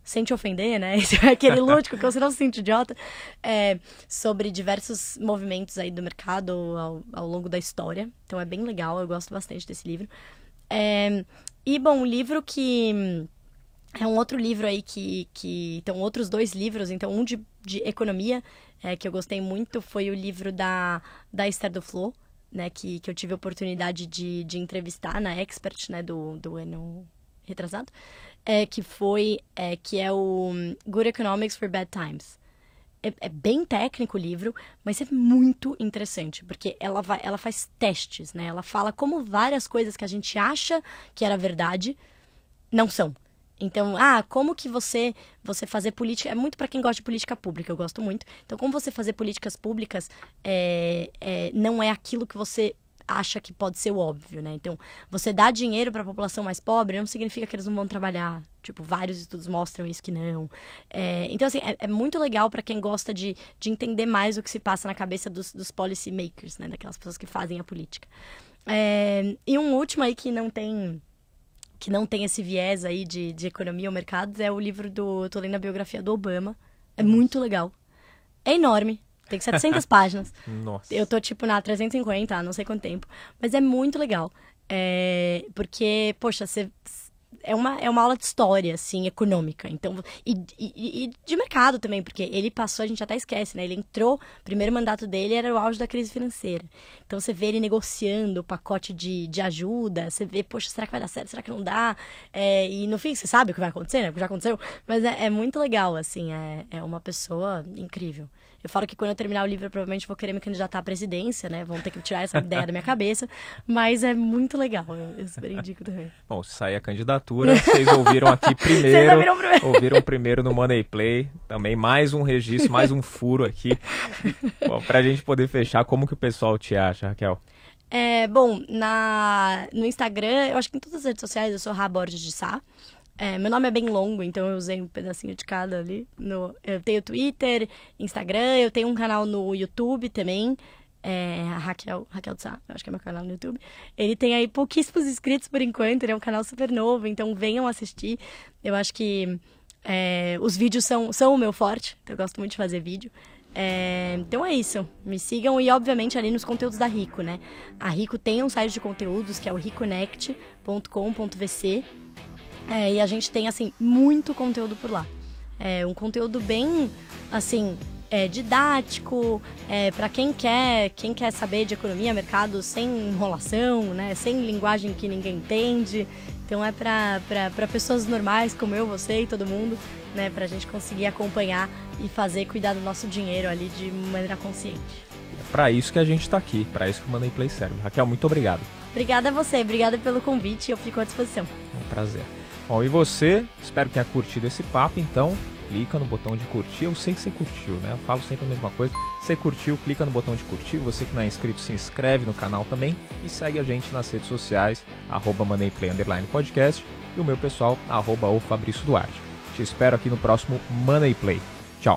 sem te ofender, né? Aquele lúdico que você não se sente idiota. É, sobre diversos movimentos aí do mercado ao, ao, longo da história. Então é bem legal, eu gosto bastante desse livro. É, e, bom, um livro que... É um outro livro aí que... que então, outros dois livros. Então, um de, de economia, é, que eu gostei muito, foi o livro da, da Esther do Flo, né? Que, que eu tive a oportunidade de, de entrevistar na Expert, né? Do, do ano retrasado é, que foi, é, que é o Good Economics for Bad Times. É, é, bem técnico o livro, mas é muito interessante, porque ela, vai, ela faz testes, né? Ela fala como várias coisas que a gente acha que era verdade não são. Então, ah, como que você você fazer política é muito para quem gosta de política pública, eu gosto muito. Então, como você fazer políticas públicas é, é, não é aquilo que você acha que pode ser o óbvio, né? Então, você dá dinheiro para a população mais pobre não significa que eles não vão trabalhar. Tipo, vários estudos mostram isso que não. É, então, assim, é, é muito legal para quem gosta de, de entender mais o que se passa na cabeça dos, dos policy makers, né? Daquelas pessoas que fazem a política. É, e um último aí que não tem que não tem esse viés aí de, de economia ou mercados é o livro do. Eu tô lendo a biografia do Obama. É muito legal. É enorme. Tem 700 páginas. Nossa. Eu tô, tipo, na 350, não sei quanto tempo. Mas é muito legal. É... Porque, poxa, você é uma, é uma aula de história, assim, econômica. Então, e, e, e, de mercado também, porque ele passou, a gente até esquece, né? Ele entrou, o primeiro mandato dele era o auge da crise financeira. Então, você vê ele negociando o pacote de, de ajuda, você vê, poxa, será que vai dar certo? Será que não dá? É, e no fim, você sabe o que vai acontecer, né? Porque já aconteceu. Mas é, é muito legal, assim, é, é uma pessoa incrível. Eu falo que quando eu terminar o livro, eu provavelmente vou querer me candidatar à presidência, né? Vão ter que tirar essa ideia da minha cabeça. Mas é muito legal. Eu, eu super indico também. Bom, se sair a candidatura, vocês ouviram aqui primeiro. vocês ouviram primeiro. ouviram primeiro no Money Play. Também mais um registro, mais um furo aqui. Bom, pra gente poder fechar, como que o pessoal te acha, Raquel? É, bom, na, no Instagram, eu acho que em todas as redes sociais eu sou Raborges de Sá. É, meu nome é bem longo, então eu usei um pedacinho de cada ali. No, eu tenho Twitter, Instagram, eu tenho um canal no YouTube também. É, a Raquel, Raquel de Sá, eu acho que é meu canal no YouTube. Ele tem aí pouquíssimos inscritos por enquanto, ele é um canal super novo, então venham assistir. Eu acho que é, os vídeos são, são o meu forte, então eu gosto muito de fazer vídeo. É, então é isso. Me sigam e, obviamente, ali nos conteúdos da Rico, né? A Rico tem um site de conteúdos que é o riconnect.com.vc. É, e a gente tem, assim, muito conteúdo por lá. É um conteúdo bem, assim, é, didático, é, para quem quer, quem quer saber de economia, mercado sem enrolação, né, sem linguagem que ninguém entende. Então é para pessoas normais como eu, você e todo mundo, né, para a gente conseguir acompanhar e fazer cuidar do nosso dinheiro ali de maneira consciente. É para isso que a gente está aqui, para isso que o Money Play serve. Raquel, muito obrigado. Obrigada a você, obrigada pelo convite, eu fico à disposição. É um prazer. Bom, e você, espero que tenha curtido esse papo, então clica no botão de curtir. Eu sei que você curtiu, né? Eu falo sempre a mesma coisa. Você curtiu, clica no botão de curtir. Você que não é inscrito, se inscreve no canal também e segue a gente nas redes sociais, arroba Podcast e o meu pessoal, arroba o Fabrício Duarte. Te espero aqui no próximo Money Play.